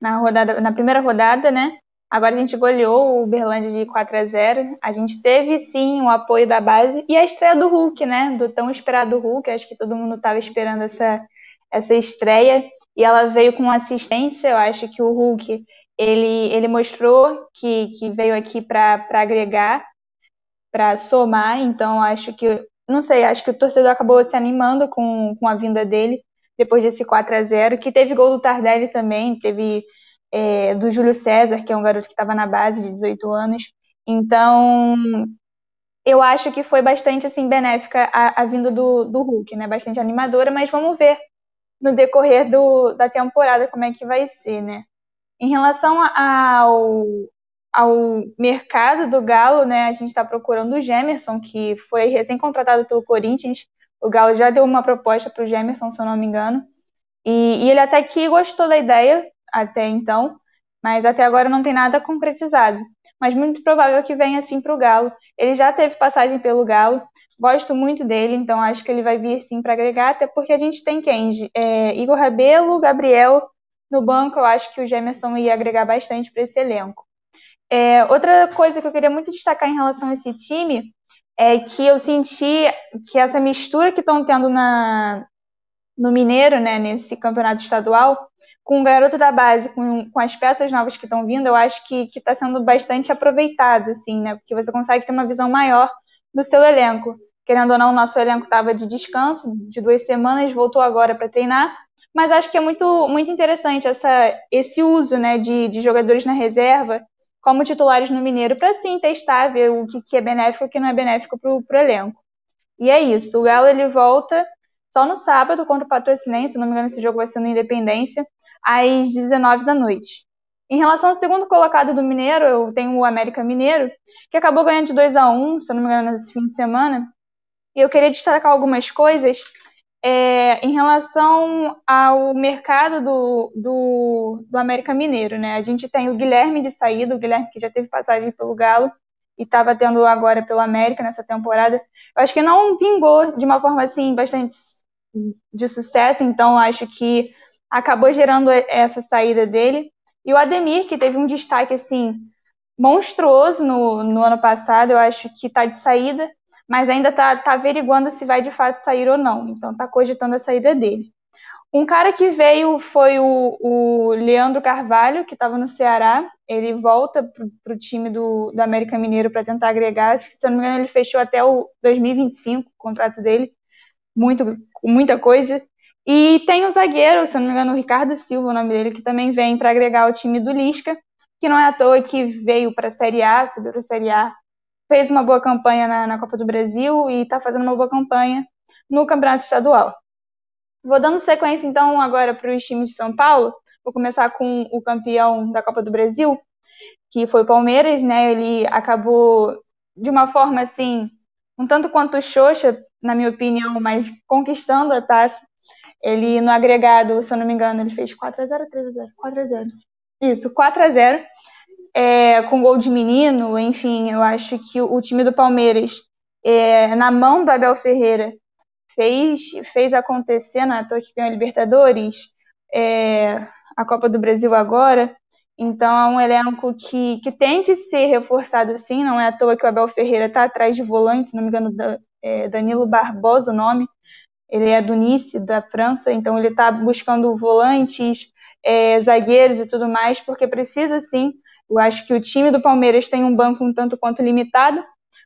S2: na rodada, na primeira rodada, né? Agora a gente goleou o Uberlândia de 4 a 0. A gente teve sim o apoio da base e a estreia do Hulk, né? Do tão esperado Hulk. Acho que todo mundo estava esperando essa, essa estreia e ela veio com assistência. Eu acho que o Hulk ele, ele mostrou que, que veio aqui para agregar, para somar. Então acho que não sei, acho que o torcedor acabou se animando com, com a vinda dele depois desse 4 a 0 que teve gol do Tardelli também, teve é, do Júlio César, que é um garoto que estava na base de 18 anos. Então, eu acho que foi bastante assim benéfica a, a vinda do, do Hulk, né? Bastante animadora, mas vamos ver no decorrer do, da temporada como é que vai ser, né? Em relação ao, ao mercado do Galo, né? A gente está procurando o Gemerson, que foi recém-contratado pelo Corinthians. O Galo já deu uma proposta para o Gemerson, se eu não me engano. E, e ele até que gostou da ideia, até então, mas até agora não tem nada concretizado. Mas muito provável que venha assim para o Galo. Ele já teve passagem pelo Galo, gosto muito dele, então acho que ele vai vir sim para agregar, até porque a gente tem quem? É, Igor Rabelo, Gabriel no banco, eu acho que o Gemerson ia agregar bastante para esse elenco. É, outra coisa que eu queria muito destacar em relação a esse time é que eu senti que essa mistura que estão tendo na, no Mineiro, né, nesse campeonato estadual, com o garoto da base, com, com as peças novas que estão vindo, eu acho que está sendo bastante aproveitado, assim, né? Porque você consegue ter uma visão maior do seu elenco. Querendo ou não, o nosso elenco estava de descanso de duas semanas, voltou agora para treinar, mas acho que é muito, muito interessante essa, esse uso né, de, de jogadores na reserva como titulares no Mineiro para sim testar, ver o que, que é benéfico e o que não é benéfico para o elenco. E é isso, o Galo ele volta só no sábado contra o Patrocinense, se não me engano esse jogo vai ser no Independência, às 19 da noite. Em relação ao segundo colocado do Mineiro, eu tenho o América Mineiro, que acabou ganhando de 2 a 1 se eu não me engano, nesse fim de semana. E eu queria destacar algumas coisas é, em relação ao mercado do, do, do, América Mineiro. Né? A gente tem o Guilherme de saída, o Guilherme que já teve passagem pelo Galo e estava tendo agora pelo América nessa temporada. Eu acho que não vingou de uma forma assim bastante de sucesso, então acho que acabou gerando essa saída dele. E o Ademir, que teve um destaque assim monstruoso no, no ano passado, eu acho que está de saída, mas ainda está tá averiguando se vai de fato sair ou não. Então está cogitando a saída dele. Um cara que veio foi o, o Leandro Carvalho, que estava no Ceará. Ele volta para o time do, do América Mineiro para tentar agregar. Se não me engano, ele fechou até o 2025 o contrato dele. Muito, muita coisa. E tem o zagueiro, se não me engano, o Ricardo Silva, o nome dele, que também vem para agregar o time do Lisca, que não é à toa que veio para a Série A, subiu para a Série A, fez uma boa campanha na, na Copa do Brasil e está fazendo uma boa campanha no Campeonato Estadual. Vou dando sequência, então, agora para os times de São Paulo. Vou começar com o campeão da Copa do Brasil, que foi o Palmeiras, né? Ele acabou de uma forma assim, um tanto quanto xoxa, na minha opinião, mas conquistando a taça. Ele, no agregado, se eu não me engano, ele fez 4x0, 3x0, 4x0. Isso, 4x0. É, com gol de menino, enfim, eu acho que o, time do Palmeiras, é, na mão do Abel Ferreira, fez, fez acontecer, não é toa que ganhou a Libertadores, é, a Copa do Brasil agora. Então é um elenco que, que tem que ser reforçado sim, não é à toa que o Abel Ferreira está atrás de volante, se não me engano, da, é, Danilo Barbosa o nome, ele é do Nice, da França, então ele está buscando volantes, é, zagueiros e tudo mais, porque precisa sim. Eu acho que o time do Palmeiras tem um banco um tanto quanto limitado,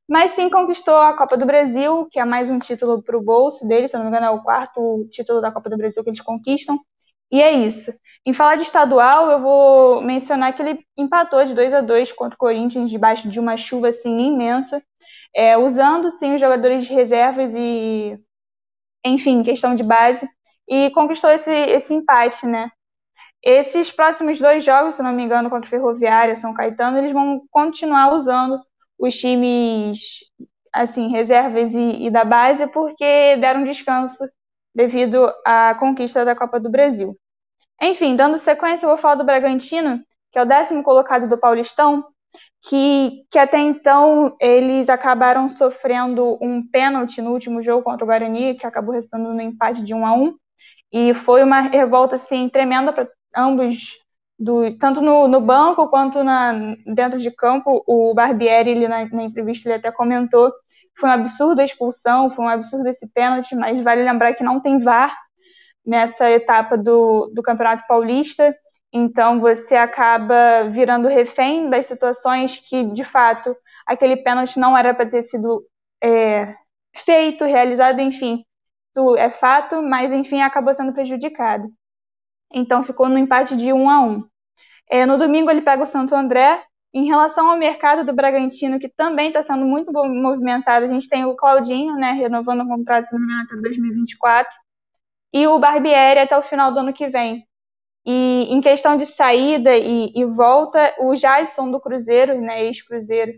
S2: mas sim conquistou a Copa do Brasil, que é mais um título para o bolso deles, se não me engano, é o quarto título da Copa do Brasil que eles conquistam. E é isso. Em falar de estadual, eu vou mencionar que ele empatou de 2 a 2 contra o Corinthians, debaixo de uma chuva assim imensa, é, usando sim os jogadores de reservas e enfim, questão de base, e conquistou esse, esse empate, né? Esses próximos dois jogos, se não me engano, contra Ferroviária, São Caetano, eles vão continuar usando os times, assim, reservas e, e da base, porque deram descanso devido à conquista da Copa do Brasil. Enfim, dando sequência, eu vou falar do Bragantino, que é o décimo colocado do Paulistão, que, que até então eles acabaram sofrendo um pênalti no último jogo contra o Guarani, que acabou resultando no empate de 1 a 1 e foi uma revolta assim tremenda para ambos do, tanto no, no, banco quanto na, dentro de campo, o Barbieri, ele, na, na, entrevista, ele até comentou foi um absurdo a expulsão, foi um absurdo esse pênalti, mas vale lembrar que não tem VAR nessa etapa do, do Campeonato Paulista, então você acaba virando refém das situações que, de fato, aquele pênalti não era para ter sido é, feito, realizado, enfim, isso é fato, mas enfim acabou sendo prejudicado. Então ficou no empate de 1 a 1. É, no domingo ele pega o Santo André. Em relação ao mercado do Bragantino, que também está sendo muito movimentado, a gente tem o Claudinho, né, renovando o contrato até 2024, e o Barbieri até o final do ano que vem. E em questão de saída e, e volta, o Jadson do Cruzeiro, né, ex-Cruzeiro,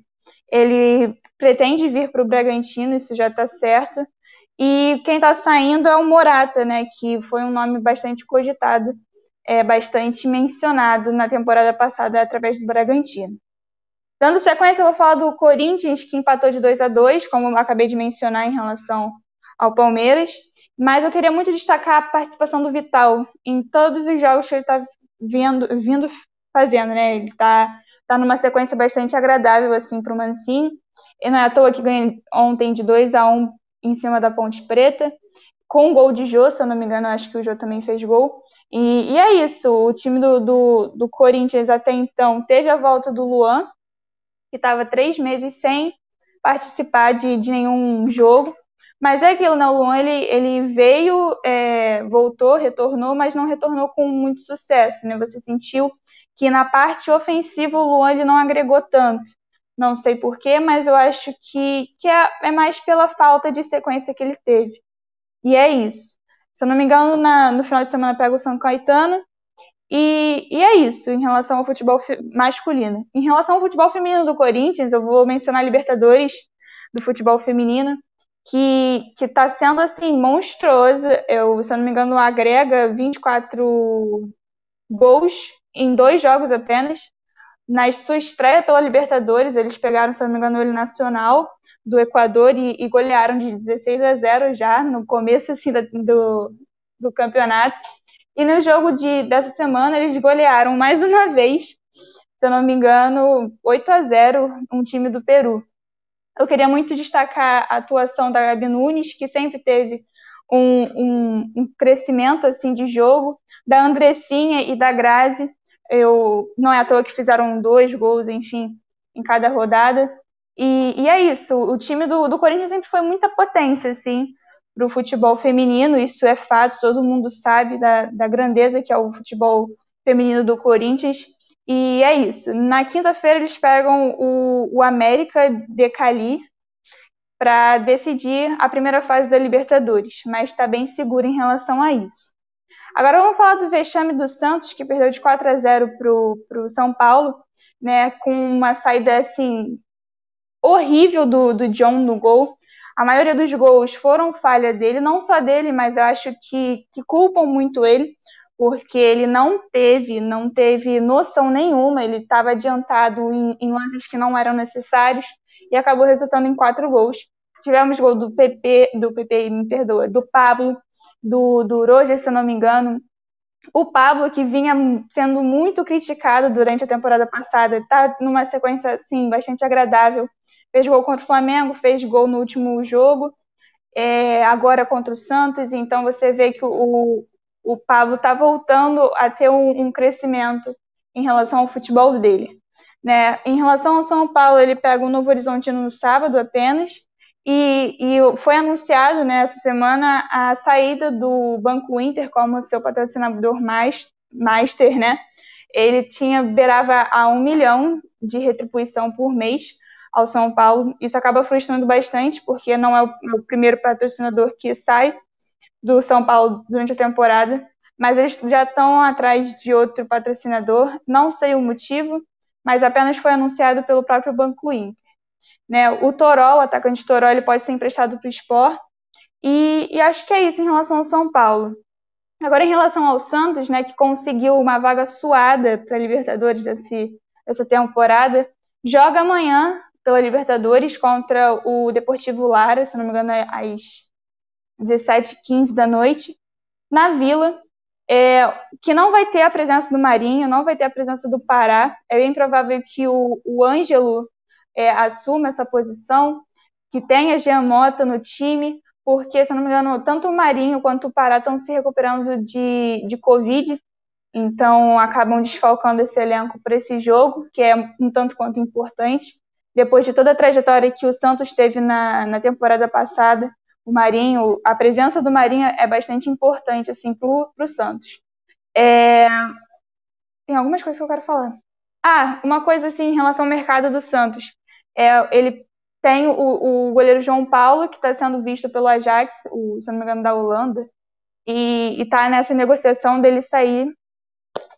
S2: ele pretende vir para o Bragantino, isso já está certo. E quem está saindo é o Morata, né, que foi um nome bastante cogitado, é, bastante mencionado na temporada passada através do Bragantino. Dando sequência, eu vou falar do Corinthians, que empatou de 2 a 2 como acabei de mencionar em relação ao Palmeiras. Mas eu queria muito destacar a participação do Vital em todos os jogos que ele está vindo, vindo fazendo, né? Ele está tá numa sequência bastante agradável assim para o Mancini. E não é à toa que ganhou ontem de 2 a 1 em cima da Ponte Preta, com gol de Jô, se eu não me engano, acho que o Jô também fez gol. E, e é isso, o time do, do, do Corinthians até então teve a volta do Luan, que estava três meses sem participar de, de nenhum jogo. Mas é aquilo, né? O Luan ele, ele veio, é, voltou, retornou, mas não retornou com muito sucesso, né? Você sentiu que na parte ofensiva o Luan ele não agregou tanto. Não sei porquê, mas eu acho que, que é, é, mais pela falta de sequência que ele teve. E é isso. Se eu não me engano, na, no final de semana pega o São Caetano. E, e é isso em relação ao futebol masculino. Em relação ao futebol feminino do Corinthians, eu vou mencionar Libertadores do futebol feminino que que está sendo assim monstruoso. Eu, se eu não me engano, agrega 24 gols em dois jogos apenas. Na sua estreia pela Libertadores, eles pegaram, se eu não me engano, ele Nacional do Equador e, e, golearam de 16 a 0 já no começo assim, do, do campeonato. E no jogo de, dessa semana, eles golearam mais uma [laughs] vez, se eu não me engano, 8 a 0 um time do Peru. Eu queria muito destacar a atuação da Gabi Nunes, que sempre teve um, um, um crescimento assim de jogo, da Andressinha e da Grazi. Eu, não é à toa que fizeram dois gols, enfim, em cada rodada. E, e é isso, o time do, do Corinthians sempre foi muita potência, assim, para o futebol feminino, isso é fato, todo mundo sabe da, da grandeza que é o futebol feminino do Corinthians. E é isso. Na quinta-feira eles pegam o, o América de Cali para decidir a primeira fase da Libertadores, mas está bem seguro em relação a isso. Agora vamos falar do vexame do Santos, que perdeu de 4 a 0 para o São Paulo, né, com uma saída assim horrível do, do John no gol. A maioria dos gols foram falha dele, não só dele, mas eu acho que, que culpam muito ele porque ele não teve, não teve noção nenhuma, ele estava adiantado em, em, lances que não eram necessários e acabou resultando em quatro gols. Tivemos gol do PP, do PP, me perdoa, do Pablo, do, do Roger, se eu não me engano. O Pablo, que vinha sendo muito criticado durante a temporada passada, está numa sequência assim, bastante agradável. Fez gol contra o Flamengo, fez gol no último jogo, é, agora contra o Santos. Então você vê que o, o Pablo está voltando a ter um, um, crescimento em relação ao futebol dele. Né? Em relação ao São Paulo, ele pega o Novo Horizonte no sábado apenas, e, e foi anunciado né, essa semana a saída do Banco Inter como seu patrocinador mais, master, né? Ele tinha beirava a um milhão de retribuição por mês ao São Paulo. Isso acaba frustrando bastante, porque não é o, o primeiro patrocinador que sai do São Paulo durante a temporada, mas eles já estão atrás de outro patrocinador, não sei o motivo, mas apenas foi anunciado pelo próprio Banco Inter. Né? O Toró, o atacante Toró, ele pode ser emprestado para o Sport, e, e, acho que é isso em relação ao São Paulo. Agora, em relação ao Santos, né, que conseguiu uma vaga suada para a Libertadores desse, dessa temporada, joga amanhã pela Libertadores contra o Deportivo Lara, se não me engano, é às 17h15 da noite, na Vila, é, que não vai ter a presença do Marinho, não vai ter a presença do Pará. É bem provável que o, o Ângelo é, assuma essa posição, que tenha Jean Mota no time, porque, se não me engano, tanto o Marinho quanto o Pará estão se recuperando de, de Covid, então acabam desfalcando esse elenco para esse jogo, que é um tanto quanto importante. Depois de toda a trajetória que o Santos teve na, na temporada passada, o Marinho, a presença do Marinho é bastante importante assim para o Santos. É... Tem algumas coisas que eu quero falar. Ah, uma coisa assim em relação ao mercado do Santos. É, ele tem o, o goleiro João Paulo, que está sendo visto pelo Ajax, o, se não me engano, da Holanda, e está nessa negociação dele sair.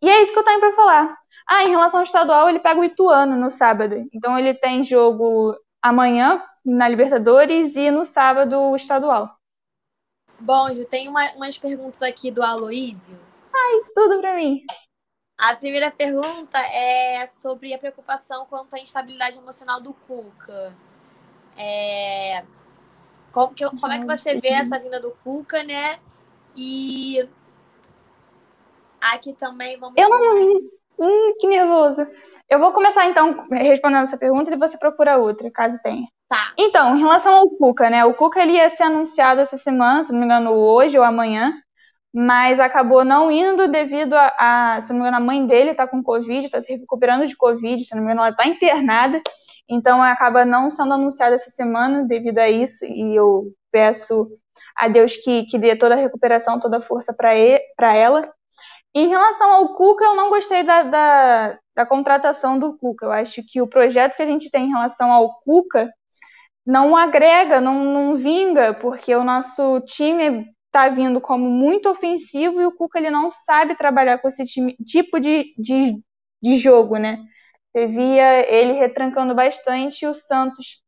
S2: E é isso que eu tenho para falar. Ah, em relação ao estadual, ele pega o Ituano no sábado. Então ele tem jogo amanhã na Libertadores e no sábado o estadual.
S1: Bom, Ju, tem uma, umas perguntas aqui do Aloísio.
S2: Ai, tudo para mim.
S1: A primeira pergunta é sobre a preocupação quanto à instabilidade emocional do Cuca. É... Como, que, como é que você vê essa vinda do Cuca, né? E aqui também vamos.
S2: Eu não. Hum, que nervoso. Eu vou começar então respondendo essa pergunta e você procura outra, caso tenha.
S1: Tá.
S2: Então, em relação ao Cuca, né? O Cuca ele ia ser anunciado essa semana, se não me engano, hoje ou amanhã, mas acabou não indo devido a, a se não me engano, a mãe dele tá com Covid, tá se recuperando de Covid, se não me engano, ela tá internada, então acaba não sendo anunciado essa semana devido a isso, e eu peço a Deus que, que dê toda a recuperação, toda a força para ela. Em relação ao Cuca, eu não gostei da, da, da, contratação do Cuca. Eu acho que o projeto que a gente tem em relação ao Cuca não agrega, não, não vinga, porque o nosso time está vindo como muito ofensivo e o Cuca ele não sabe trabalhar com esse time, tipo de, de, de jogo, né? Você via ele retrancando bastante o Santos,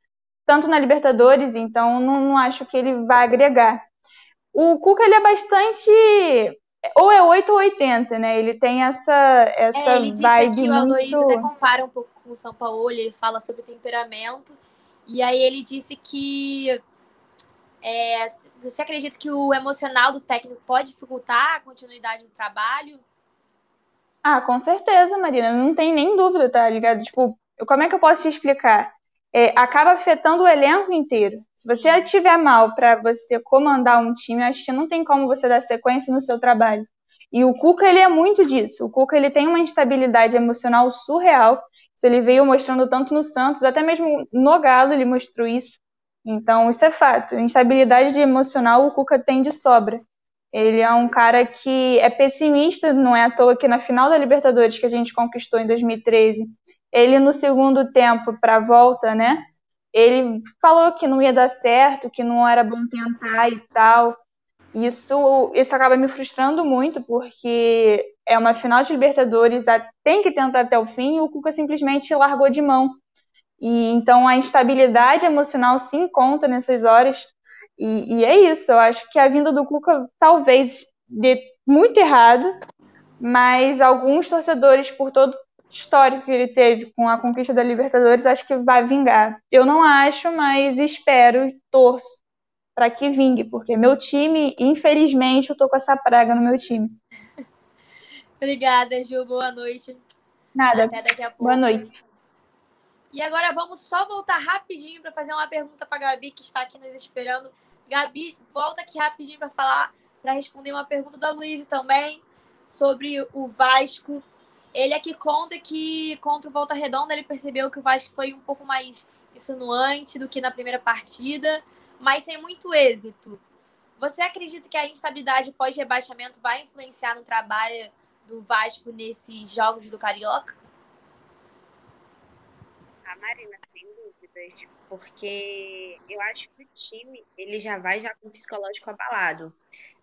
S2: tanto na Libertadores, então não, não acho que ele vai agregar. O Cuca ele é bastante ou é 8 ou 80, né? Ele tem essa, essa é,
S1: ele
S2: vibe
S1: disse
S2: que o
S1: Aloysio até compara um pouco com o São Paulo, ele fala sobre temperamento, e aí ele disse que é, você acredita que o emocional do técnico pode dificultar a continuidade do trabalho?
S2: Ah, com certeza, Marina, não tem nem dúvida, tá ligado? Tipo, como é que eu posso te explicar? É, acaba afetando o elenco inteiro. Se você estiver mal para você comandar um time, acho que não tem como você dar sequência no seu trabalho. E o Cuca, ele é muito disso. O Cuca, ele tem uma instabilidade emocional surreal. Isso ele veio mostrando tanto no Santos, até mesmo no Galo ele mostrou isso. Então, isso é fato. Instabilidade emocional o Cuca tem de sobra. Ele é um cara que é pessimista, não é à toa que na final da Libertadores que a gente conquistou em 2013, ele no segundo tempo para a volta, né? Ele falou que não ia dar certo, que não era bom tentar e tal. Isso, isso acaba me frustrando muito, porque é uma final de Libertadores, tem que tentar até o fim, e o Cuca simplesmente largou de mão. E então a instabilidade emocional se encontra nessas horas. E, e é isso, eu acho que a vinda do Cuca talvez dê muito errado, mas alguns torcedores, por todo histórico que ele teve com a conquista da Libertadores, acho que vai vingar. Eu não acho, mas espero, torço para que vingue, porque meu time, infelizmente, eu tô com essa praga no meu time. [laughs]
S1: Obrigada, Ju. Boa noite.
S2: Nada.
S1: Até daqui a pouco.
S2: Boa noite.
S1: E agora vamos só voltar rapidinho para fazer uma pergunta para Gabi que está aqui nos esperando. Gabi, volta aqui rapidinho para falar, para responder uma pergunta da Luísa também sobre o Vasco. Ele aqui conta que contra o Volta Redonda ele percebeu que o Vasco foi um pouco mais insinuante do que na primeira partida, mas sem muito êxito. Você acredita que a instabilidade pós-rebaixamento vai influenciar no trabalho do Vasco nesses jogos do Carioca?
S6: A Marina, sem dúvidas, porque eu acho que o time ele já vai já com o psicológico abalado.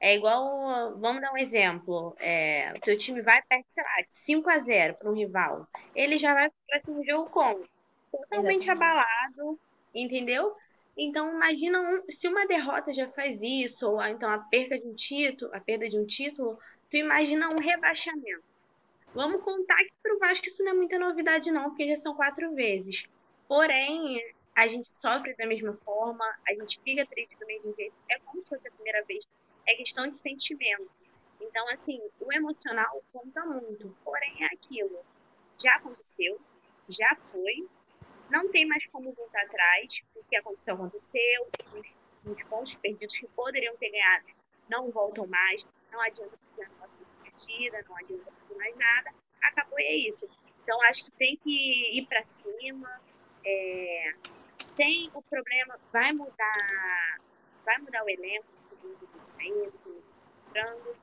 S6: É igual, vamos dar um exemplo, é, o teu time vai perto, sei lá, de 5 a 0 para um rival. Ele já vai para cima jogo como? Totalmente Exatamente. abalado, entendeu? Então, imagina um, se uma derrota já faz isso, ou então a perda de um título, a perda de um título, tu imagina um rebaixamento. Vamos contar que para o Vasco isso não é muita novidade, não, porque já são quatro vezes. Porém, a gente sofre da mesma forma, a gente fica triste do mesmo jeito. É como se fosse a primeira vez. É questão de sentimento. Então, assim, o emocional conta muito. Porém, é aquilo. Já aconteceu, já foi, não tem mais como voltar atrás. O que aconteceu, aconteceu. Os, os pontos perdidos que poderiam ter ganhado não voltam mais. Não adianta fazer a nossa partida, não adianta fazer mais nada. Acabou e é isso. Então, acho que tem que ir para cima. É, tem o problema, vai mudar, vai mudar o elenco, saindo, entrando.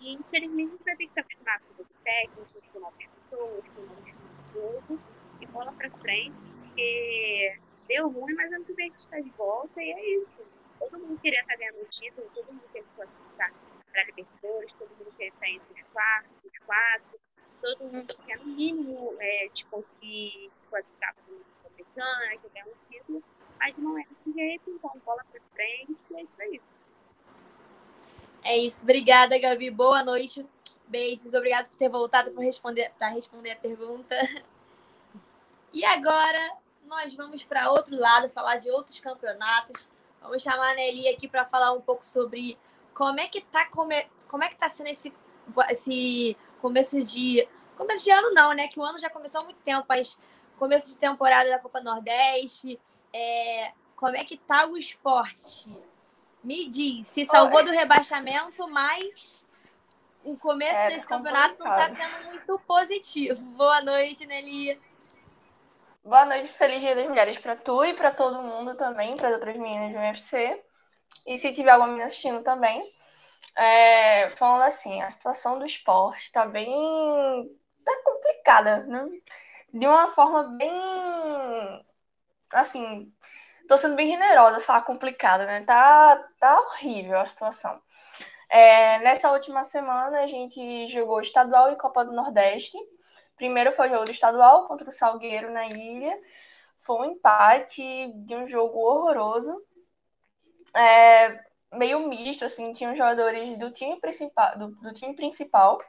S6: E infelizmente gente vai ter que se acostumar com o técnico, com novas pessoas, com novos jogo e bola para frente porque deu ruim, mas ano que vem a gente está de volta e é isso. Todo mundo queria estar ganhando o título, todo mundo queria se classificar para Libertadores, todo mundo queria estar entre os quatro, os quatro, todo mundo quer no mínimo é, de conseguir se classificar para a Americana, ganhar um título, mas não é desse jeito, então bola para frente e é isso aí.
S1: É isso. Obrigada, Gabi. Boa noite. Beijos. Obrigada por ter voltado para responder, responder a pergunta. E agora, nós vamos para outro lado, falar de outros campeonatos. Vamos chamar a Nelly aqui para falar um pouco sobre como é que tá come... como é que tá sendo esse esse começo de começo de ano não, né? Que o ano já começou há muito tempo, mas começo de temporada da Copa Nordeste, é... como é que tá o esporte? Me diz, se salvou do rebaixamento, mas o começo é, desse campeonato não está sendo muito positivo. [laughs] Boa noite, Nelly.
S3: Boa noite, feliz Dia das Mulheres para tu e para todo mundo também, para as outras meninas do UFC. E se tiver alguma menina assistindo também. É, falando assim, a situação do esporte está bem. tá complicada, né? De uma forma bem. Assim, tô sendo bem generosa falar complicada, né? Tá, tá horrível a situação. É, nessa última semana a gente jogou estadual e Copa do Nordeste. Primeiro foi o jogo do estadual contra o Salgueiro na ilha. Foi um empate de um jogo horroroso. É, meio misto, assim, tinham jogadores do time principal, do, do time principal.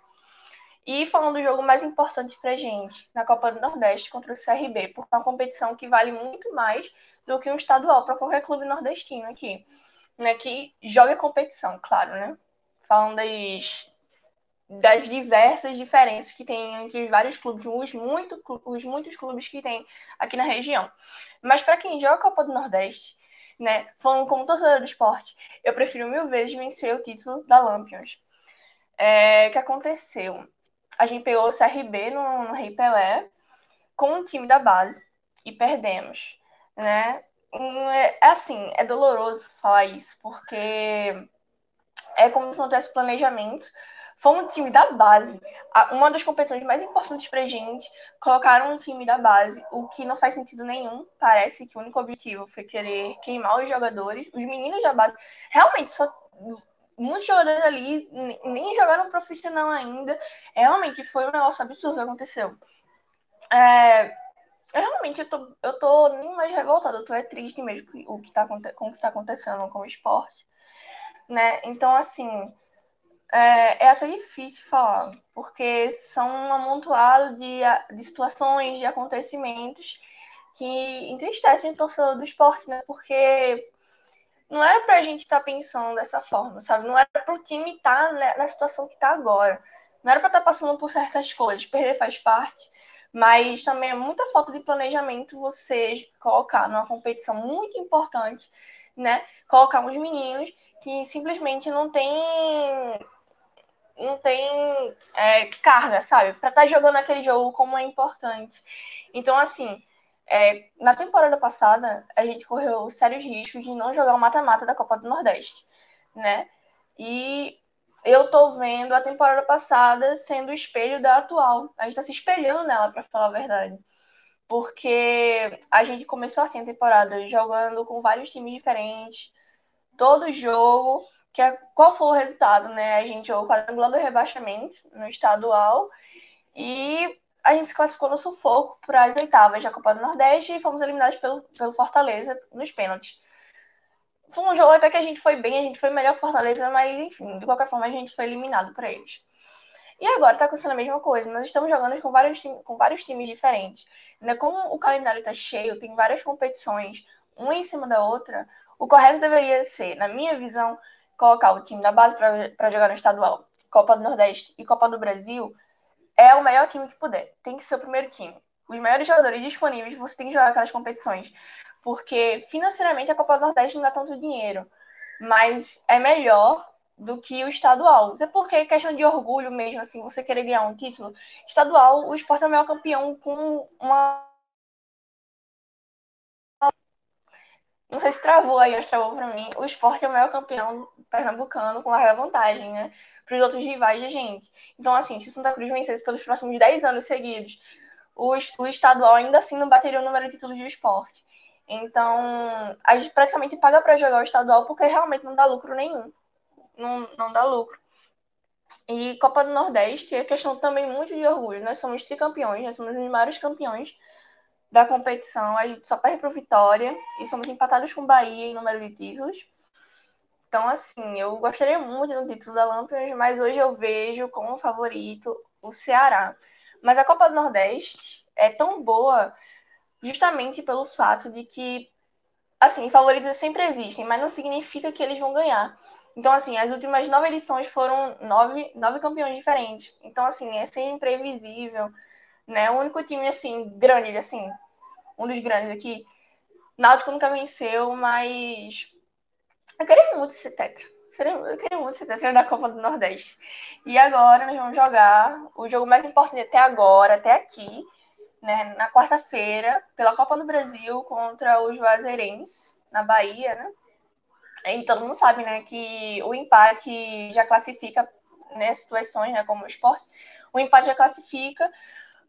S3: E falando do jogo mais importante pra gente, na Copa do Nordeste contra o CRB, porque é uma competição que vale muito mais do que um estadual para qualquer clube nordestino aqui. Né, que joga competição, claro, né? Falando das, das diversas diferenças que tem entre os vários clubes, os, muito, os muitos clubes que tem aqui na região. Mas para quem joga a Copa do Nordeste, né, falando como torcedor do esporte, eu prefiro mil vezes vencer o título da Lampions. É, que aconteceu? A gente pegou o CRB no, no Rei Pelé com o time da base e perdemos, né? É, é assim, é doloroso falar isso, porque é como se não tivesse planejamento, Fomos um time da base. Uma das competições mais importantes pra gente, colocaram um time da base, o que não faz sentido nenhum. Parece que o único objetivo foi querer queimar os jogadores. Os meninos da base, realmente, só muitos jogadores ali nem jogaram profissional ainda. Realmente foi um negócio absurdo que aconteceu. É, eu realmente eu tô, eu tô nem mais revoltada, eu tô é triste mesmo com o que tá, com o que tá acontecendo com o esporte. Né? Então, assim, é, é até difícil falar, porque são um amontoado de, de situações, de acontecimentos que entristecem o torcedor do esporte, né? Porque não era pra gente estar tá pensando dessa forma, sabe? Não era pro time estar tá na situação que está agora. Não era para estar tá passando por certas coisas. Perder faz parte, mas também é muita falta de planejamento você colocar numa competição muito importante, né? Colocar uns meninos que simplesmente não tem não tem é, carga, sabe? Para estar tá jogando aquele jogo como é importante. Então, assim, é, na temporada passada, a gente correu sérios riscos de não jogar o mata-mata da Copa do Nordeste, né? E eu tô vendo a temporada passada sendo o espelho da atual. A gente tá se espelhando nela, para falar a verdade. Porque a gente começou assim a temporada jogando com vários times diferentes, todo jogo que é, qual foi o resultado, né? A gente jogou quadrangular do rebaixamento no estadual e a gente se classificou no sufoco para as oitavas da Copa do Nordeste e fomos eliminados pelo, pelo Fortaleza nos pênaltis. foi um jogo até que a gente foi bem, a gente foi melhor que Fortaleza, mas enfim, de qualquer forma a gente foi eliminado por eles. E agora tá acontecendo a mesma coisa. Nós estamos jogando com vários, com vários times diferentes. Né? Como o calendário tá cheio, tem várias competições, uma em cima da outra, o correto deveria ser, na minha visão, colocar o time da base para jogar no estadual, Copa do Nordeste e Copa do Brasil, é o melhor time que puder. Tem que ser o primeiro time. Os melhores jogadores disponíveis, você tem que jogar aquelas competições. Porque financeiramente a Copa do Nordeste não dá tanto dinheiro. Mas é melhor do que o estadual. Até porque é questão de orgulho mesmo, assim, você querer ganhar um título. Estadual, o Sport é o maior campeão com uma. Não sei se travou aí, mas travou pra mim. O Sport é o maior campeão pernambucano com larga vantagem, né? Para os outros rivais da gente. Então, assim, se Santa Cruz vencesse pelos próximos 10 anos seguidos, o, o estadual ainda assim não bateria o número de títulos do esporte. Então, a gente praticamente paga para jogar o estadual porque realmente não dá lucro nenhum não, não dá lucro. E Copa do Nordeste é questão também muito de orgulho. Nós somos tricampeões, nós somos os maiores campeões da competição. A gente só perde para Vitória e somos empatados com Bahia em número de títulos. Então, assim, eu gostaria muito do título da Lampions, mas hoje eu vejo como favorito o Ceará. Mas a Copa do Nordeste é tão boa justamente pelo fato de que, assim, favoritos sempre existem, mas não significa que eles vão ganhar. Então, assim, as últimas nove edições foram nove, nove campeões diferentes. Então, assim, é sempre imprevisível, né? O único time, assim, grande, assim, um dos grandes aqui, Náutico nunca venceu, mas eu queria muito ser tetra. Eu queria muito ser tetra da Copa do Nordeste. E agora nós vamos jogar o jogo mais importante até agora, até aqui, né? Na quarta-feira, pela Copa do Brasil contra o Juazeirense, na Bahia, né? E todo mundo sabe, né, que o empate já classifica nessas situações, né, como o esporte, o empate já classifica.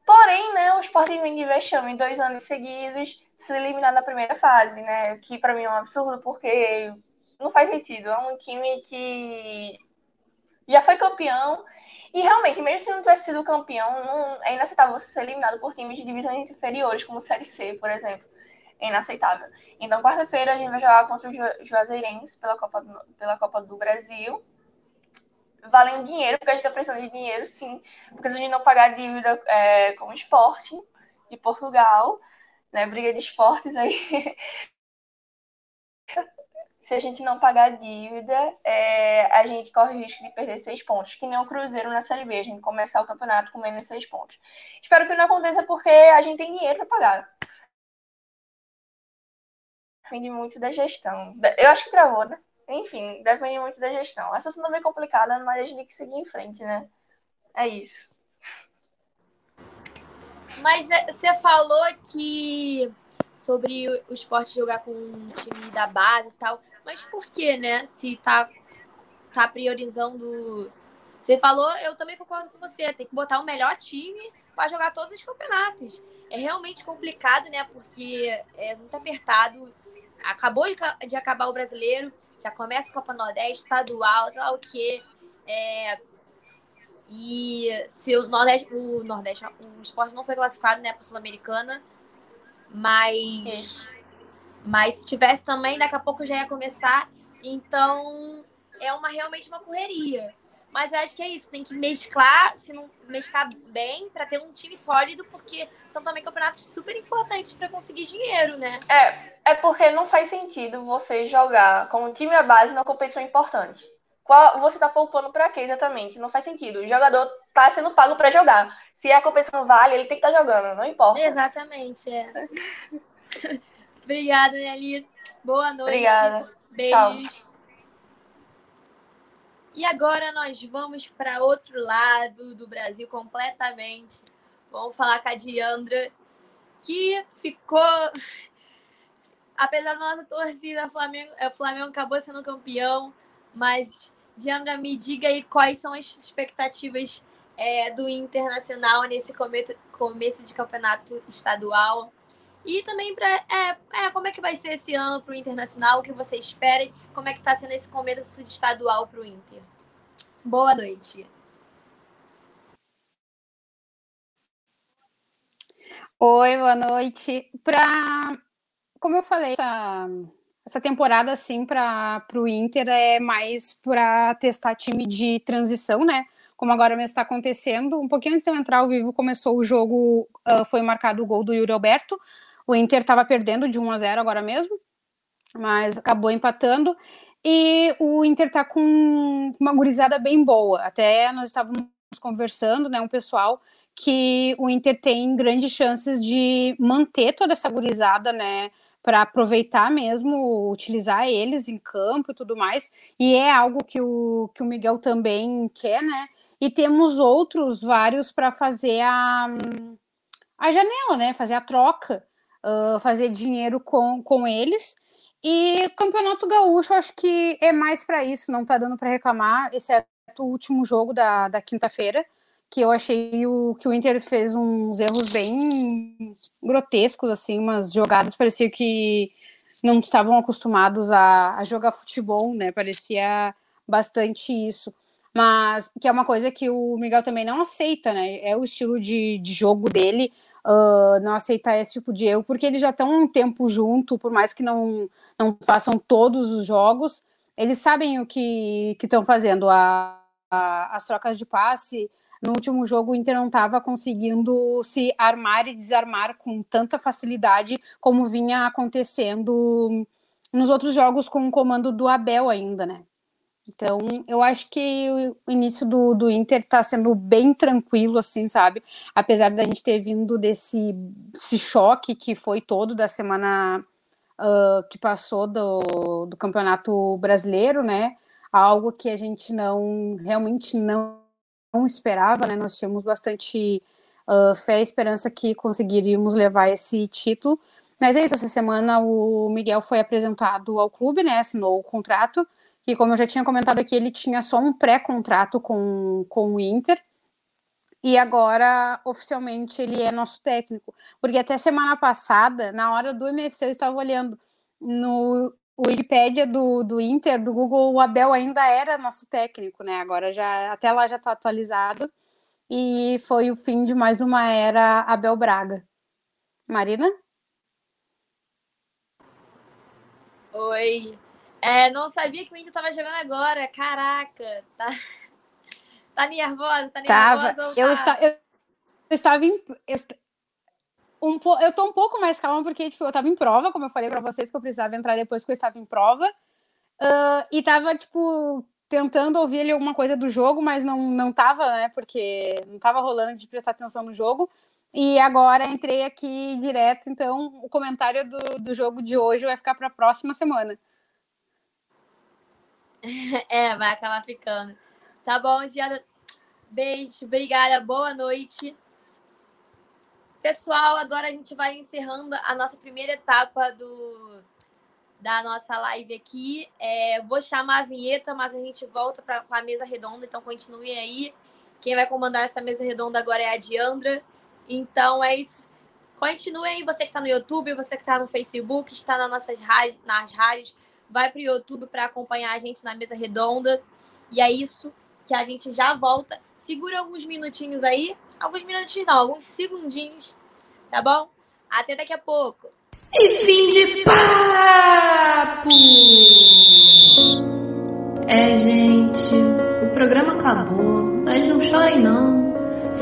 S3: Porém, né, o esporte vem de vexame dois anos seguidos, se eliminar na primeira fase, né, que para mim é um absurdo, porque não faz sentido. É um time que já foi campeão e realmente, mesmo se não tivesse sido campeão, não, é inaceitável você ser eliminado por times de divisões inferiores, como Série C, por exemplo é inaceitável. Então, quarta-feira, a gente vai jogar contra o Juazeirense pela Copa do, pela Copa do Brasil. Valendo dinheiro, porque a gente está precisando de dinheiro, sim. Porque se a gente não pagar a dívida é, com o esporte de Portugal, né, briga de esportes aí. [laughs] se a gente não pagar a dívida, é, a gente corre o risco de perder seis pontos, que nem o Cruzeiro na Série B, a gente começar o campeonato com menos seis pontos. Espero que não aconteça porque a gente tem dinheiro para pagar depende muito da gestão. Eu acho que travou, né? Enfim, depende muito da gestão. Essa situação é bem complicada, mas a gente tem que seguir em frente, né? É isso.
S1: Mas é, você falou que sobre o esporte jogar com um time da base e tal. Mas por que, né? Se tá, tá priorizando. Você falou, eu também concordo com você. Tem que botar o melhor time para jogar todos os campeonatos. É realmente complicado, né? Porque é muito apertado acabou de, de, acabar o brasileiro, já começa a Copa Nordeste, estadual, sei lá o quê. É, e se o Nordeste, o Nordeste, o esporte não foi classificado, né, para Sul-Americana, mas, é. mas se tivesse também, daqui a pouco já ia começar. Então é uma realmente uma correria. Mas eu acho que é isso, tem que mesclar, se não mesclar bem, para ter um time sólido, porque são também campeonatos super importantes para conseguir dinheiro, né?
S3: É, é porque não faz sentido você jogar com um time à base numa competição importante. Qual, você tá poupando para quê exatamente? Não faz sentido. O jogador tá sendo pago para jogar. Se a competição vale, ele tem que estar tá jogando, não importa.
S1: Exatamente, é. [laughs] Obrigada, Nelly. Boa noite.
S3: Obrigada.
S1: Beijos. Tchau. E agora nós vamos para outro lado do Brasil completamente. Vamos falar com a Diandra, que ficou. Apesar da nossa torcida, o Flamengo, o Flamengo acabou sendo campeão, mas Diandra, me diga aí quais são as expectativas é, do Internacional nesse começo, começo de campeonato estadual. E também para é, é, como é que vai ser esse ano para o Internacional, o que você espera, como é que está sendo esse começo estadual para o Inter. Boa noite.
S7: Oi, boa noite. Para, como eu falei, essa, essa temporada, assim, para o Inter é mais para testar time de transição, né? Como agora mesmo está acontecendo. Um pouquinho antes de eu entrar ao vivo, começou o jogo, uh, foi marcado o gol do Yuri Alberto. O Inter estava perdendo de 1 a 0 agora mesmo, mas acabou empatando. E o Inter tá com uma gurizada bem boa. Até nós estávamos conversando, né, um pessoal que o Inter tem grandes chances de manter toda essa gurizada, né, para aproveitar mesmo, utilizar eles em campo e tudo mais. E é algo que o, que o Miguel também quer, né? E temos outros vários para fazer a, a janela, né? Fazer a troca, uh, fazer dinheiro com, com eles. E Campeonato Gaúcho, acho que é mais para isso, não tá dando para reclamar, exceto o último jogo da, da quinta-feira, que eu achei o, que o Inter fez uns erros bem grotescos, assim, umas jogadas, parecia que não estavam acostumados a, a jogar futebol, né? Parecia bastante isso. Mas que é uma coisa que o Miguel também não aceita, né? É o estilo de, de jogo dele uh, não aceitar esse tipo de erro, porque eles já estão um tempo junto, por mais que não, não façam todos os jogos, eles sabem o que estão fazendo. A, a, as trocas de passe. No último jogo, o Inter não estava conseguindo se armar e desarmar com tanta facilidade como vinha acontecendo nos outros jogos com o comando do Abel ainda, né? Então, eu acho que o início do, do Inter está sendo bem tranquilo, assim, sabe? Apesar da gente ter vindo desse, desse choque que foi todo da semana uh, que passou do, do Campeonato Brasileiro, né? Algo que a gente não, realmente não, não esperava, né? Nós tínhamos bastante uh, fé e esperança que conseguiríamos levar esse título. Mas é isso, essa semana o Miguel foi apresentado ao clube, né? Assinou o contrato que, como eu já tinha comentado aqui, ele tinha só um pré-contrato com, com o Inter, e agora oficialmente ele é nosso técnico. Porque até semana passada, na hora do MFC, eu estava olhando no Wikipedia do, do Inter, do Google, o Abel ainda era nosso técnico, né? Agora já até lá já está atualizado. E foi o fim de mais uma era Abel Braga. Marina?
S1: Oi, é, não sabia que o Inter tava jogando agora. Caraca, tá, [laughs] tá nervosa? Tá nervosa?
S7: Tava. Eu, tá? está, eu, eu estava em. Eu, um, eu tô um pouco mais calma porque tipo, eu estava em prova, como eu falei para vocês que eu precisava entrar depois que eu estava em prova. Uh, e tava, tipo, tentando ouvir ali alguma coisa do jogo, mas não, não tava, né? Porque não tava rolando de prestar atenção no jogo. E agora entrei aqui direto, então o comentário do, do jogo de hoje vai ficar para a próxima semana. [laughs]
S1: é, vai acabar ficando. Tá bom, Giana. Beijo, obrigada, boa noite. Pessoal, agora a gente vai encerrando a nossa primeira etapa do, da nossa live aqui. É, vou chamar a vinheta, mas a gente volta pra, com a mesa redonda, então continuem aí. Quem vai comandar essa mesa redonda agora é a Diandra. Então é isso. Continuem aí, você que está no YouTube, você que está no Facebook, está nas nossas rádios, nas rádios vai para o YouTube para acompanhar a gente na mesa redonda. E é isso que a gente já volta. Segura alguns minutinhos aí. Alguns minutinhos não, alguns segundinhos. Tá bom? Até daqui a pouco.
S8: E fim de papo! É, gente, o programa acabou, mas não chorem não.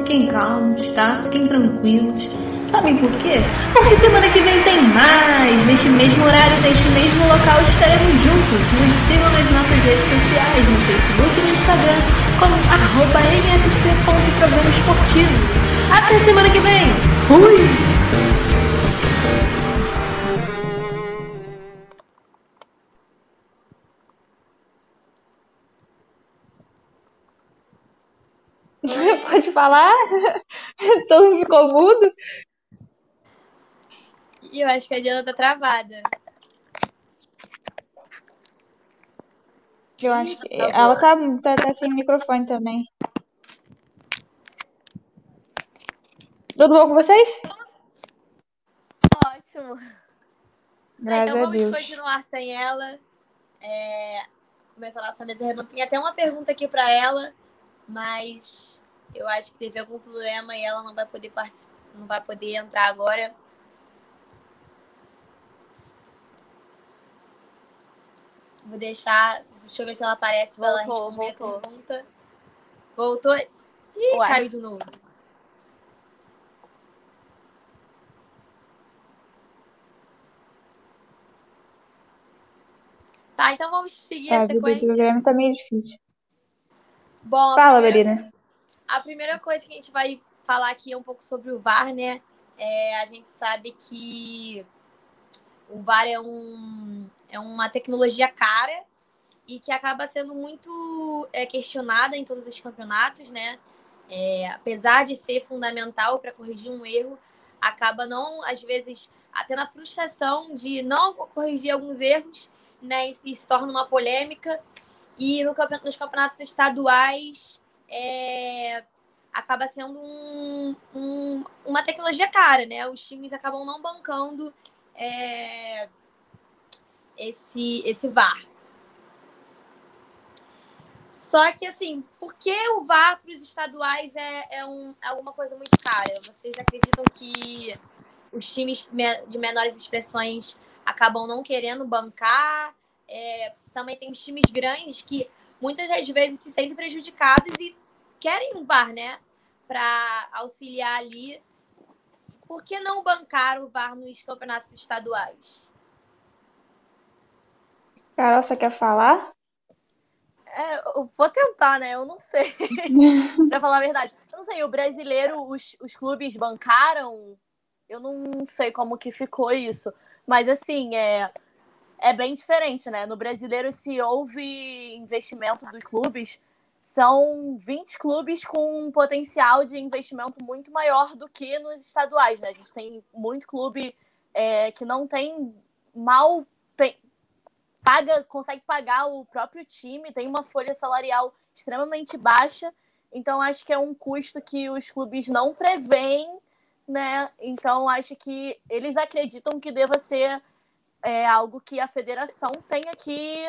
S8: Fiquem calmos, tá? Fiquem tranquilos. Sabem por quê? Porque semana que vem tem mais! Neste mesmo horário, neste mesmo local, estaremos juntos. Nos sigam nas nossas redes sociais, no Facebook e no Instagram, como arroba nfc.programa esportivo. Até semana que vem! Fui!
S2: Pode falar? [laughs] Todo mundo ficou mudo?
S1: E eu acho que a Diana tá travada.
S2: Eu acho que ela tá, tá, tá sem microfone também. Tudo bom com vocês?
S1: Ótimo.
S2: Graças
S1: então
S2: a
S1: vamos
S2: Deus.
S1: continuar sem ela. É... Começar a nossa mesa redonda. Tem até uma pergunta aqui para ela, mas eu acho que teve algum problema e ela não vai poder participar, não vai poder entrar agora. Vou deixar. Deixa eu ver se ela aparece pra ela responder
S4: voltou.
S1: a pergunta. Voltou. Ih,
S4: Ué.
S1: caiu de novo. Tá, então vamos seguir
S2: É,
S1: a
S2: a vida do
S1: sequência.
S2: Tá meio difícil.
S1: Bom,
S2: Fala,
S1: primeira-
S2: Marina.
S1: A primeira coisa que a gente vai falar aqui é um pouco sobre o VAR, né? É, a gente sabe que o VAR é, um, é uma tecnologia cara e que acaba sendo muito é, questionada em todos os campeonatos, né? É, apesar de ser fundamental para corrigir um erro, acaba não, às vezes, até na frustração de não corrigir alguns erros, né? E, se torna uma polêmica. E no nos campeonatos estaduais é, acaba sendo um- um- uma tecnologia cara, né? Os times acabam não bancando é, esse, esse VAR. Só que, assim, por que o VAR para os estaduais é, é, um, é alguma coisa muito cara? Vocês acreditam que os times me- de menores expressões acabam não querendo bancar? É, também tem os times grandes que muitas das vezes se sentem prejudicados e querem um VAR, né? Para auxiliar ali. Por que não bancar o VAR nos campeonatos estaduais?
S2: Carol, você quer falar?
S4: É, eu vou tentar, né? Eu não sei. [laughs] pra falar a verdade. Eu não sei, o brasileiro, os, os clubes bancaram. Eu não sei como que ficou isso. Mas assim, é, é bem diferente, né? No brasileiro, se houve investimento dos clubes, são 20 clubes com um potencial de investimento muito maior do que nos estaduais, né? A gente tem muito clube é, que não tem mal tem, paga, consegue pagar o próprio time, tem uma folha salarial extremamente baixa, então acho que é um custo que os clubes não preveem, né? Então acho que eles acreditam que deva ser é, algo que a federação tenha que,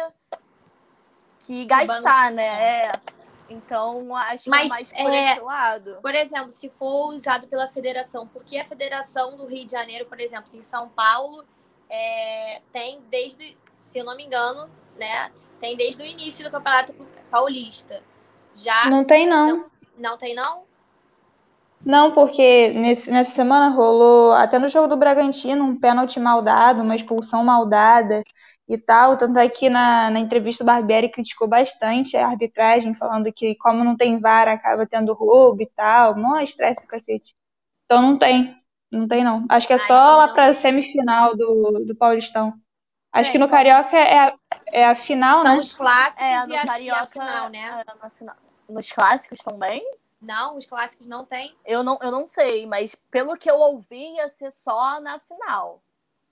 S4: que gastar, né? É. Então acho que
S1: Mas,
S4: é mais por
S1: é,
S4: esse lado.
S1: Por exemplo, se for usado pela federação, porque a federação do Rio de Janeiro, por exemplo, em São Paulo, é, tem desde, se eu não me engano, né? Tem desde o início do Campeonato Paulista. Já
S2: Não tem, não.
S1: não tem, não?
S2: Não, porque nesse, nessa semana rolou, até no jogo do Bragantino, um pênalti mal dado, uma expulsão mal dada e tal. Tanto é que na, na entrevista o Barbieri criticou bastante a arbitragem, falando que como não tem VAR, acaba tendo roubo e tal. Mó estresse do cacete. Então não tem. Não tem, não. Acho que é
S1: Ah,
S2: só
S1: então
S2: lá pra semifinal do, do Paulistão. Acho
S4: É,
S2: que no
S4: então-
S2: Carioca é a, é a final,
S1: São
S2: né?
S1: os clássicos
S4: É,
S1: e,
S4: no
S1: a, a
S4: Carioca,
S1: final, né?
S4: é, na final- nos clássicos também?
S1: Não, os clássicos não tem.
S4: Eu não, eu não sei, mas pelo que eu ouvi, ia ser só na final.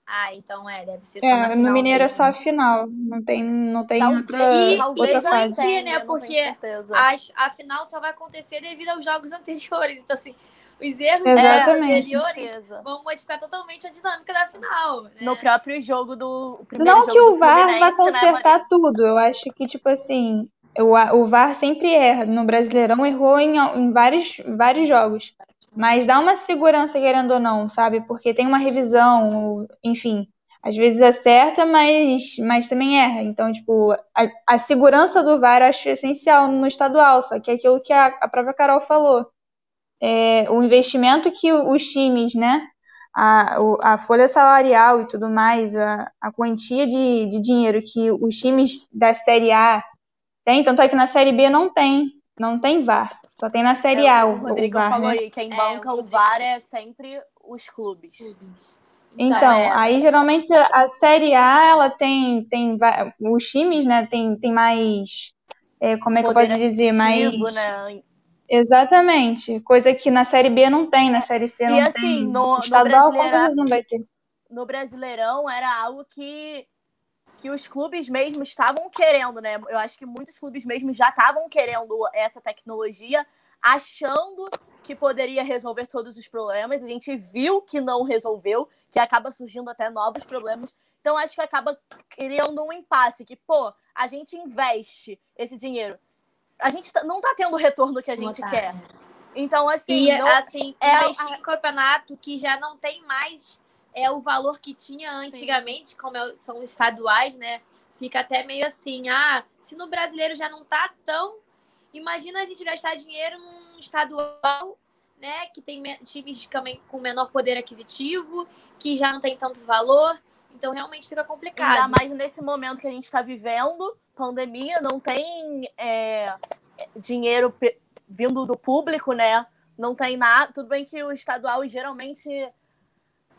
S1: Ah, então é, deve ser só na
S2: É,
S1: final
S2: no Mineiro é
S1: mesmo.
S2: só a final. Não tem, não tem
S4: Talvez,
S2: outra,
S1: E-
S2: outra
S1: vai
S2: fase.
S1: ser,
S4: tenha,
S1: né, porque. As- a final só vai acontecer devido aos jogos [laughs] anteriores. Então, assim, os erros
S2: Exatamente.
S1: dos anteriores vão modificar totalmente a dinâmica da final. Né?
S4: No próprio jogo do.
S2: Não
S4: jogo
S2: que o VAR vá
S4: né,
S2: consertar
S4: Maria?
S2: tudo. Eu acho que, tipo assim, o, o VAR sempre erra. No Brasileirão errou em, em vários, vários jogos. Mas dá uma segurança, querendo ou não, sabe? Porque tem uma revisão, enfim. Às vezes acerta, mas, mas também erra. Então, tipo, a, a segurança do VAR eu acho essencial no estadual. Só que é aquilo que a, a própria Carol falou. É, o investimento que os times, né? A, a folha salarial e tudo mais, a, a quantia de, de dinheiro que os times da Série A têm, tanto é que na Série B não tem, não tem VAR, só tem na Série A
S4: É,
S2: o,
S4: o
S2: o
S4: Rodrigo
S2: VAR,
S4: falou
S2: né?
S4: aí, quem
S1: É,
S4: banca
S1: o
S4: o
S1: Rodrigo.
S4: VAR é sempre os clubes.
S1: Clubes.
S2: Então,
S1: é,
S2: aí geralmente a Série A, ela tem, tem os times, né, tem, tem mais, é, como é que eu posso dizer, mais...
S4: né?
S2: Exatamente, coisa que na Série B não tem, na Série C não
S4: E assim,
S2: tem.
S4: no- no
S2: Estadual
S4: Brasileirão-
S2: não vai ter.
S4: no Brasileirão era algo que, que os clubes mesmo estavam querendo, né? Eu acho que muitos clubes mesmo já estavam querendo essa tecnologia, achando que poderia resolver todos os problemas. A gente viu que não resolveu, que acaba surgindo até novos problemas. Então acho que acaba criando um impasse que, pô, a gente investe esse dinheiro. A gente tá- não tá tendo o retorno que a gente
S1: Botar,
S4: quer. Então, assim,
S1: E
S4: não-
S1: assim,
S4: é
S1: investir em campeonato que já não tem mais é o valor que tinha antigamente, como é- são estaduais, né? fica até meio assim, ah, se no brasileiro já não tá tão, imagina a gente gastar dinheiro num estadual, né, que tem times também com menor poder aquisitivo, que já não tem tanto valor, então realmente fica complicado.
S4: Ainda mais nesse momento que a gente está vivendo, pandemia, não tem é, dinheiro vindo do público, né? Não tem nada. Tudo bem que o estadual geralmente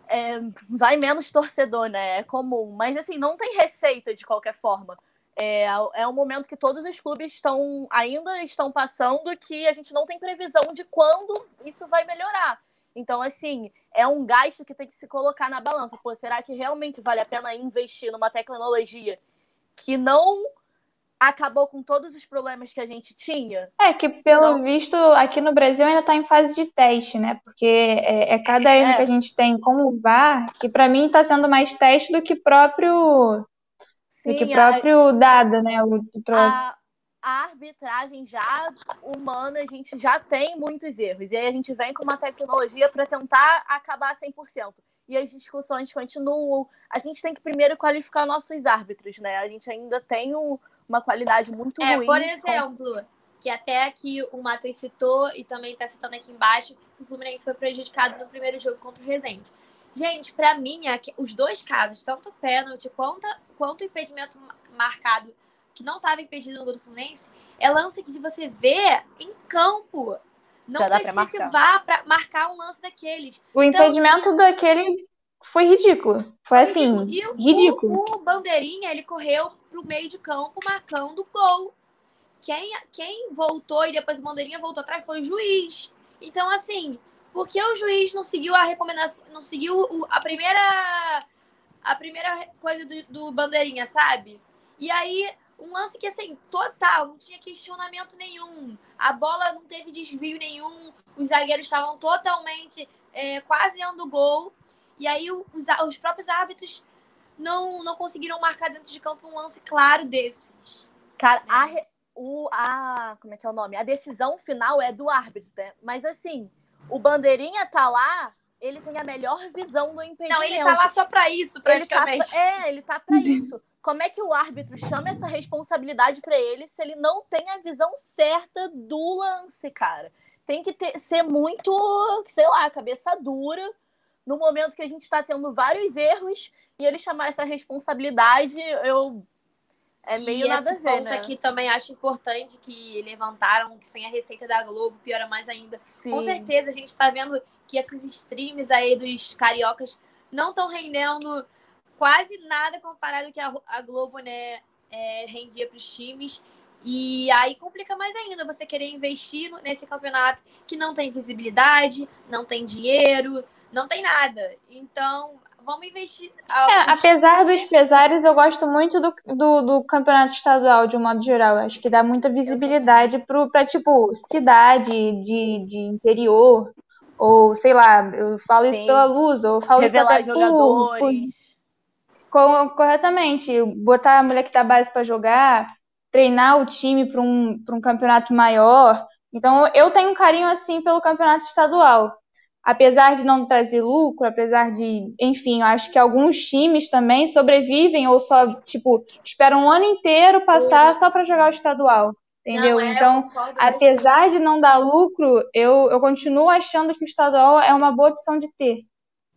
S4: é, vai menos torcedor, né? É comum. Mas assim, não tem receita de qualquer forma. É, é um momento que todos os clubes estão ainda estão passando que a gente não tem previsão de quando isso vai melhorar. Então, assim, é um gasto que tem que se colocar na balança. Pô, será que realmente vale a pena investir numa tecnologia que não acabou com todos os problemas que a gente tinha.
S2: É que, pelo então, visto, aqui no Brasil ainda está em fase de teste, né? Porque é, é cada erro é. que a gente tem com o VAR, que para mim está sendo mais teste do que próprio. Sim, do que próprio a, dado, né? O, o trouxe.
S4: A, a arbitragem já humana, a gente já tem muitos erros. E aí a gente vem com uma tecnologia para tentar acabar 100% e as discussões continuam. A gente tem que primeiro qualificar nossos árbitros, né? A gente ainda tem um, uma qualidade muito
S1: é,
S4: ruim.
S1: Por exemplo, que até aqui o Matheus citou e também está citando aqui embaixo, o Fluminense foi prejudicado no primeiro jogo contra o Resende. Gente, para mim, os dois casos, tanto o pênalti quanto, quanto o impedimento marcado, que não estava impedido no gol do Fluminense, é lance que você vê em campo. Não Já precisa marcar. vá para marcar um lance daqueles.
S2: O então, impedimento daquele foi ridículo. Foi assim, ridículo. ridículo.
S1: O, o, Bandeirinha, ele correu pro meio de campo marcando gol. Quem, quem voltou e depois o Bandeirinha voltou atrás foi o juiz. Então, assim, por que o juiz não seguiu a recomendação, não seguiu o, a primeira a primeira coisa do, do Bandeirinha, sabe? E aí, um lance que, assim, total, não tinha questionamento nenhum. A bola não teve desvio nenhum. Os zagueiros estavam totalmente é, quase dando gol. E aí os, os próprios árbitros não, não conseguiram marcar dentro de campo um lance claro desses.
S4: Cara, né? a, o, a. Como é que é o nome? A decisão final é do árbitro, né? Mas assim, o Bandeirinha tá lá, ele tem a melhor visão do impedimento. Não,
S1: ele tá lá só pra isso, praticamente.
S4: Ele tá, é, ele tá pra isso. Como é que o árbitro chama essa responsabilidade para ele se ele não tem a visão certa do lance, cara? Tem que ter, ser muito, sei lá, cabeça dura no momento que a gente está tendo vários erros e ele chamar essa responsabilidade, eu é meio
S1: e
S4: nada
S1: esse
S4: a ver,
S1: ponto
S4: né?
S1: aqui também acho importante que levantaram que sem a receita da Globo piora mais ainda. Sim. Com certeza a gente está vendo que esses streams aí dos cariocas não estão rendendo quase nada comparado que a, a Globo né, é, rendia para os times. E aí complica mais ainda você querer investir nesse campeonato que não tem visibilidade, não tem dinheiro, não tem nada. Então, vamos investir.
S2: É, apesar dos pesares, eu gosto muito do, do, do, campeonato estadual, de um modo geral. Acho que dá muita visibilidade para, tipo, cidade de, de interior. Ou, sei lá, eu falo Sim. isso pela luz, ou falo
S4: Revelar
S2: isso
S4: até jogadores.
S2: Por, corretamente. Botar a mulher que tá base para jogar, treinar o time para um, um campeonato maior. Então, eu tenho um carinho, assim, pelo campeonato estadual apesar de não trazer lucro, apesar de, enfim, acho que alguns times também sobrevivem ou só, tipo, esperam um ano inteiro passar só para jogar o estadual. Entendeu? Não, é, então, apesar de não dar lucro, eu, eu continuo achando que o estadual é uma boa opção de ter.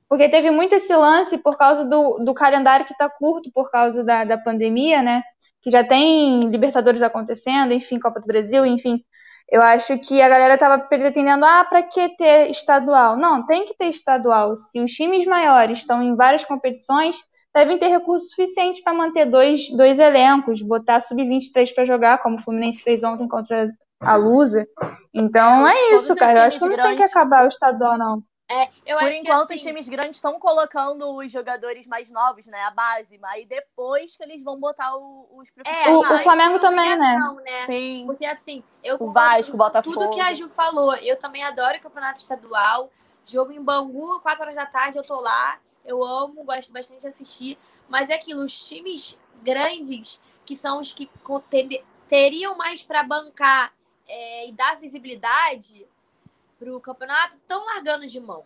S2: Porque teve muito esse lance por causa do, do calendário que está curto por causa da, da pandemia, né? Que já tem Libertadores acontecendo, enfim, Copa do Brasil, enfim. Eu acho que a galera estava pretendendo, ah, para que ter estadual? Não, tem que ter estadual. Se os times maiores estão em várias competições, devem ter recurso suficiente para manter dois, dois elencos, botar sub-23 para jogar, como o Fluminense fez ontem contra a Lusa. Então é isso, cara. Eu acho que não tem que acabar o estadual, não.
S1: É, eu
S4: Por
S1: acho
S4: enquanto,
S1: que, assim...
S4: os times grandes estão colocando os jogadores mais novos, né? A base, aí depois que eles vão botar os
S2: profissionais. É, o, o Flamengo também, né?
S1: né?
S4: Sim.
S1: Porque assim, eu
S4: o Vasco, o Botafogo.
S1: tudo que a Ju falou. Eu também adoro o campeonato estadual. Jogo em Bangu, 4 horas da tarde, eu tô lá. Eu amo, gosto bastante de assistir. Mas é aquilo, os times grandes, que são os que teriam mais para bancar é, e dar visibilidade, para o campeonato estão largando de mão.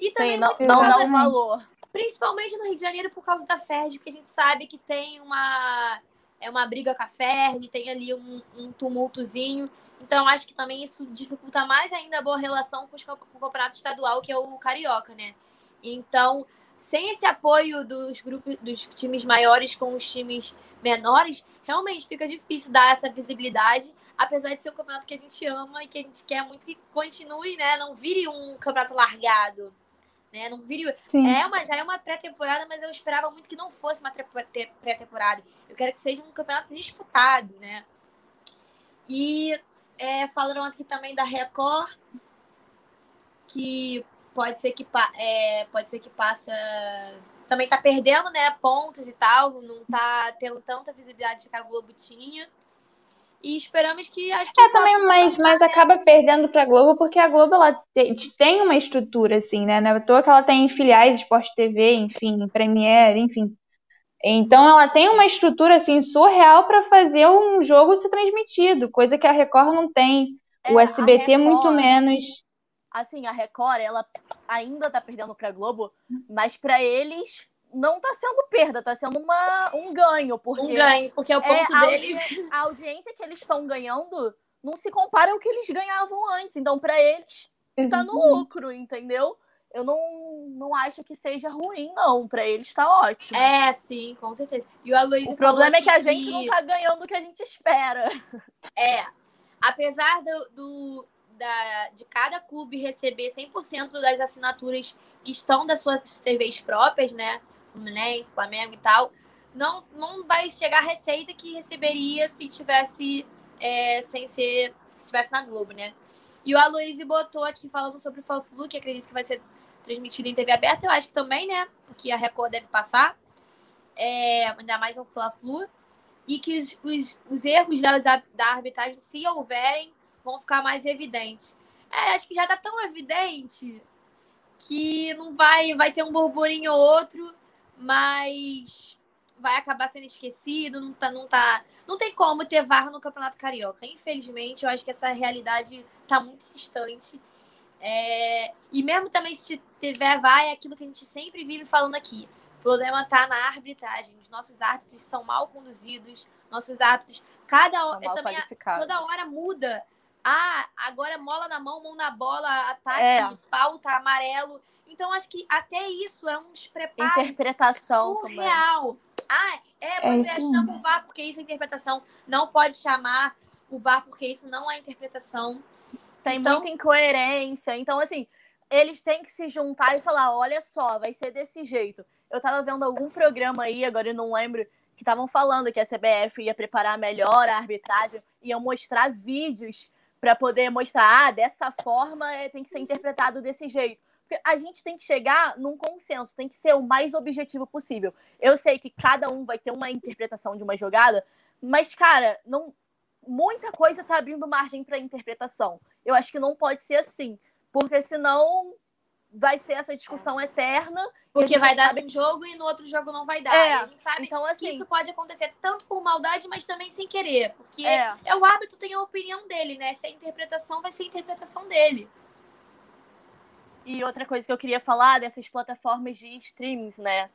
S4: E também Sim, não, não dá um valor.
S1: Principalmente no Rio de Janeiro por causa da Ferdi, porque a gente sabe que tem uma é uma briga com a Ferdi, tem ali um, um tumultozinho. Então, acho que também isso dificulta mais ainda a boa relação com, os, com o campeonato estadual, que é o Carioca, né? Então, sem esse apoio dos grupos dos times maiores com os times menores, realmente fica difícil dar essa visibilidade, apesar de ser um campeonato que a gente ama e que a gente quer muito que continue, né? Não vire um campeonato largado. Né? Não vire. É uma, já é uma pré-temporada, mas eu esperava muito que não fosse uma pré-temporada. Eu quero que seja um campeonato disputado, né? E é, falaram aqui também da Record, que pode ser que, é, pode ser que passa. Também tá perdendo, né? Pontos e tal. Não tá tendo tanta visibilidade que a Globo tinha. E esperamos que acho que
S2: É também, mas, mas acaba perdendo para a Globo porque a Globo ela tem uma estrutura assim, né? Não é à toa que ela tem filiais, Sport TV, enfim, Premiere, enfim. Então ela tem uma estrutura assim surreal para fazer um jogo ser transmitido, coisa que a Record não tem. É, o SBT Record, muito menos.
S4: Assim, a Record, ela ainda tá perdendo para Globo, mas para eles não tá sendo perda, tá sendo uma, um ganho. Porque
S1: um ganho, porque é o ponto é, deles.
S4: A, a audiência que eles estão ganhando não se compara ao que eles ganhavam antes. Então, para eles, tá no lucro, entendeu? Eu não, não acho que seja ruim, não. Para eles tá ótimo.
S1: É, sim, com certeza. E o Aloysio
S4: O problema é que a gente que... não tá ganhando o que a gente espera. [laughs]
S1: É. Apesar do, do da, de cada clube receber 100% das assinaturas que estão das suas TVs próprias, né? Fluminense, Flamengo e tal, não, não vai chegar a receita que receberia se tivesse é, sem ser se estivesse na Globo, né? E o Aloysio botou aqui falando sobre o Fla-Flu, que acredito que vai ser transmitido em TV aberta, eu acho que também, né? Porque a Record deve passar. É, ainda mais um Fla-Flu. E que os, os, os erros da, da arbitragem, se houverem, vão ficar mais evidentes. É, acho que já tá tão evidente que não vai, vai ter um burburinho ou outro, mas vai acabar sendo esquecido, não tá, não tá, não tem como ter VAR no Campeonato Carioca. Infelizmente, eu acho que essa realidade tá muito distante. É... E mesmo também se tiver VAR, é aquilo que a gente sempre vive falando aqui. O problema tá na arbitragem. Os nossos árbitros são mal conduzidos, nossos árbitros, cada hora, também, toda hora muda. Ah, agora mola na mão, mão na bola, ataque, é. falta, amarelo. Então, acho que até isso é um despreparo
S4: Interpretação
S1: surreal. Também. Ah, é, você é chama o VAR porque isso é interpretação. Não pode chamar o VAR porque isso não é interpretação.
S4: Tem então... muita incoerência. Então, assim, eles têm que se juntar e falar: olha só, vai ser desse jeito. Eu tava vendo algum programa aí, agora eu não lembro, que estavam falando que a CBF ia preparar melhor a arbitragem, ia mostrar vídeos para poder mostrar, ah, dessa forma é, tem que ser interpretado desse jeito. Porque a gente tem que chegar num consenso, tem que ser o mais objetivo possível. Eu sei que cada um vai ter uma interpretação de uma jogada, mas, cara, não muita coisa tá abrindo margem para interpretação. Eu acho que não pode ser assim, porque senão vai ser essa discussão eterna.
S1: Porque vai dar sabe... um jogo e no outro jogo não vai dar. É, a gente sabe então, assim, que isso pode acontecer tanto por maldade, mas também sem querer. Porque é. é o árbitro tem a opinião dele, né? Se a interpretação vai ser a interpretação dele.
S4: E outra coisa que eu queria falar dessas plataformas de streamings, né?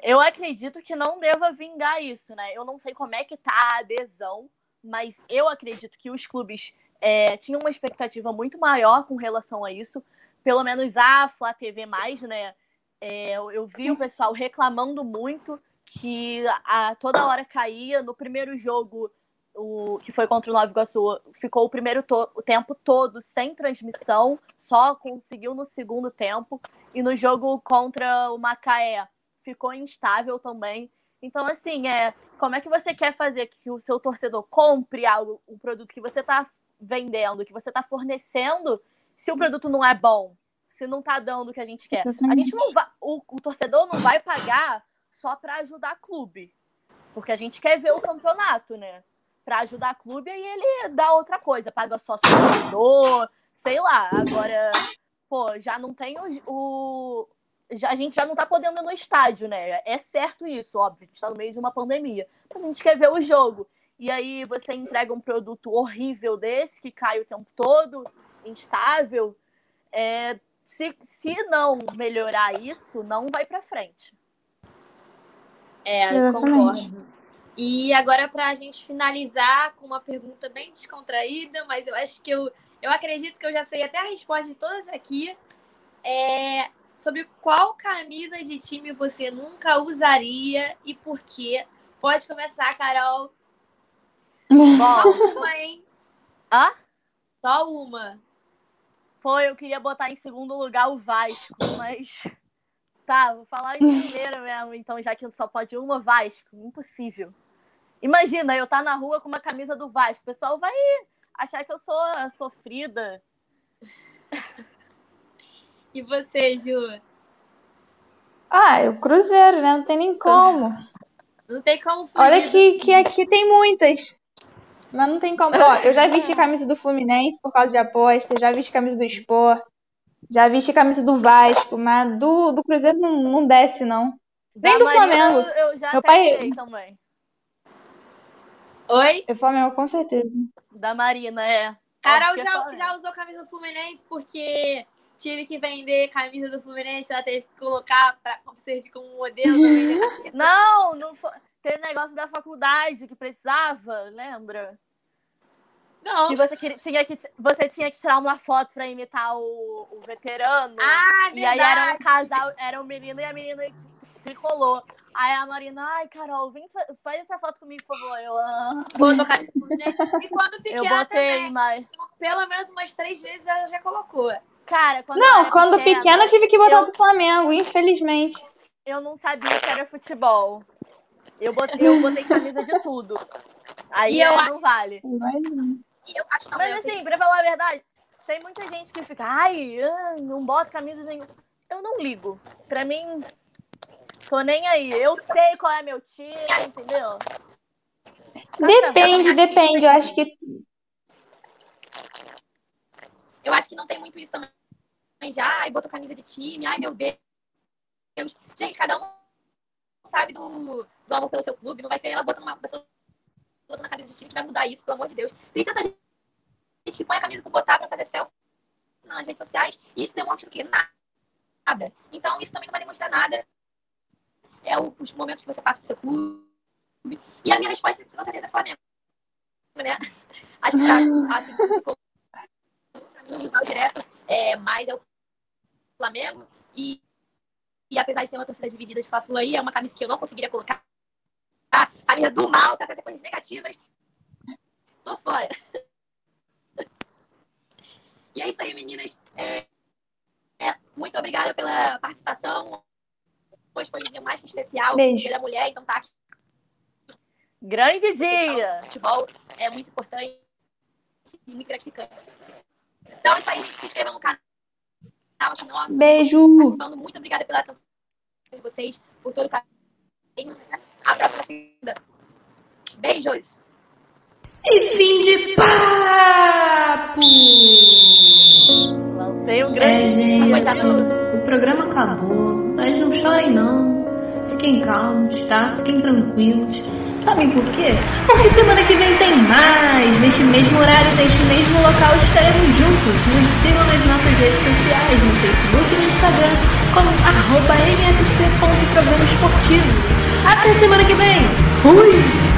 S4: Eu acredito que não deva vingar isso, né? Eu não sei como é que tá a adesão, mas eu acredito que os clubes é, tinham uma expectativa muito maior com relação a isso. Pelo menos a Flá TV, né? É, eu vi o pessoal reclamando muito que a, toda hora caía. No primeiro jogo o, que foi contra o Nova Iguaçu, ficou o primeiro o tempo todo sem transmissão, só conseguiu no segundo tempo. E no jogo contra o Macaé ficou instável também. Então, assim, é, como é que você quer fazer que o seu torcedor compre algo, o produto que você está vendendo, que você está fornecendo, se o produto não é bom, se não está dando o que a gente quer? A gente não vai, o, o torcedor não vai pagar só para ajudar clube, porque a gente quer ver o campeonato, né? Para ajudar o clube, aí ele dá outra coisa, paga sócio torcedor, sei lá. Agora, pô, já não tem o, o. já, a gente já não tá podendo ir no estádio, né? É certo isso, óbvio, a gente tá no meio de uma pandemia. Mas a gente quer ver o jogo. E aí você entrega um produto horrível desse, que cai o tempo todo, instável. É, se, se não melhorar isso, não vai para frente.
S1: É, concordo. E agora, para a gente finalizar com uma pergunta bem descontraída, mas eu acho que eu, eu acredito que eu já sei até a resposta de todas aqui. É sobre qual camisa de time você nunca usaria e por quê. Pode começar, Carol. [laughs] Só uma, hein?
S4: Hã?
S1: Só uma.
S4: Pô, eu queria botar em segundo lugar o Vasco, mas. Tá, vou falar em primeiro mesmo, então, já que só pode uma, Vasco. Impossível. Imagina, eu tá na rua com uma camisa do Vasco. O pessoal vai achar que eu sou sofrida.
S1: E você, Ju?
S2: Ah, é o Cruzeiro, né? Não tem nem como.
S1: Não tem como fugir.
S2: Olha que, que aqui tem muitas. Mas não tem como. Ó, eu já vesti camisa do Fluminense por causa de aposta, já vesti camisa do Sport, já vesti camisa do Vasco, mas do, do Cruzeiro não, não desce, não. Nem do Flamengo.
S4: Eu, eu já
S2: Meu pai-
S4: também.
S1: Oi?
S2: É Flamengo, com certeza.
S4: Da Marina, é.
S1: Carol
S4: que é
S1: já, já usou camisa do Fluminense porque tive que vender camisa do Fluminense, ela teve que colocar pra servir como modelo. [laughs]
S4: Não, não foi. Teve negócio da faculdade que precisava, lembra?
S1: Não.
S4: Que você, queria, tinha, que você tinha que tirar uma foto pra imitar o, o veterano.
S1: Ah,
S4: e aí era um casal, era um menino e a menina tricolou. Aí a Marina, ai, Carol, vem fa- faz essa foto comigo, por favor. Eu, ah,
S1: do Fluminense. E quando [laughs]
S4: eu
S1: pequena
S4: botei,
S1: também,
S4: mas.
S1: pelo menos umas três vezes ela já colocou.
S4: Cara, quando eu
S2: Não, quando pequena eu tive que botar
S4: eu-
S2: do Flamengo, infelizmente.
S4: eu não sabia que era futebol. Eu botei, eu botei camisa de tudo. Aí
S1: E eu
S4: não vale.
S2: Mas,
S1: eu.
S4: Mas
S1: eu
S4: assim, pra falar a verdade, tem muita gente que fica, ai, ah, não bota camisa nenhuma. Eu não ligo. Pra mim, tô nem aí. Eu sei qual é meu time, entendeu?
S2: Depende, depende. Eu acho que
S1: Eu acho que não tem muito isso também. Já, ai, botou camisa de time, ai, meu Deus. Gente, cada um sabe do, do amor pelo seu clube. Não vai ser ela botando uma pessoa botando a camisa de time que vai mudar isso, pelo amor de Deus. Tem tanta gente que põe a camisa pra botar pra fazer selfie nas redes sociais e isso demonstra o quê? Nada. Então, isso também não vai demonstrar nada. É o- os momentos que você passa pro seu clube. E a minha resposta, com certeza, é Flamengo. Né? Acho que tá, assim, ficou no direto, é, mais é o Flamengo. E, e apesar de ter uma torcida dividida de Fla-Flu aí, é uma camisa que eu não conseguiria colocar. A camisa do mal, tá fazendo coisas negativas. Tô fora. E é isso aí, meninas. É, é, muito obrigada pela participação. Hoje foi um dia mais que especial.
S2: Beijo.
S1: Dia da mulher, então tá aqui.
S4: Grande dia!
S1: Futebol é muito importante e muito gratificante. Então é isso aí. Se inscrevam no canal aqui nosso.
S2: beijo.
S1: Participando. Muito obrigada pela atenção de vocês, por todo o carinho. A próxima segunda. Beijos!
S8: E fim de papo!
S4: Lancei um
S8: É,
S4: grande
S8: gente,
S1: no-
S8: o programa acabou, mas não chorem não. Fiquem calmos, tá? Fiquem tranquilos. Sabem por quê? Porque semana que vem tem mais! Neste mesmo horário, neste mesmo local, estaremos juntos. Nos sigam nas nossas redes sociais, no Facebook e no Instagram, como arroba mfc.programa esportivo. Até semana que vem! Fui!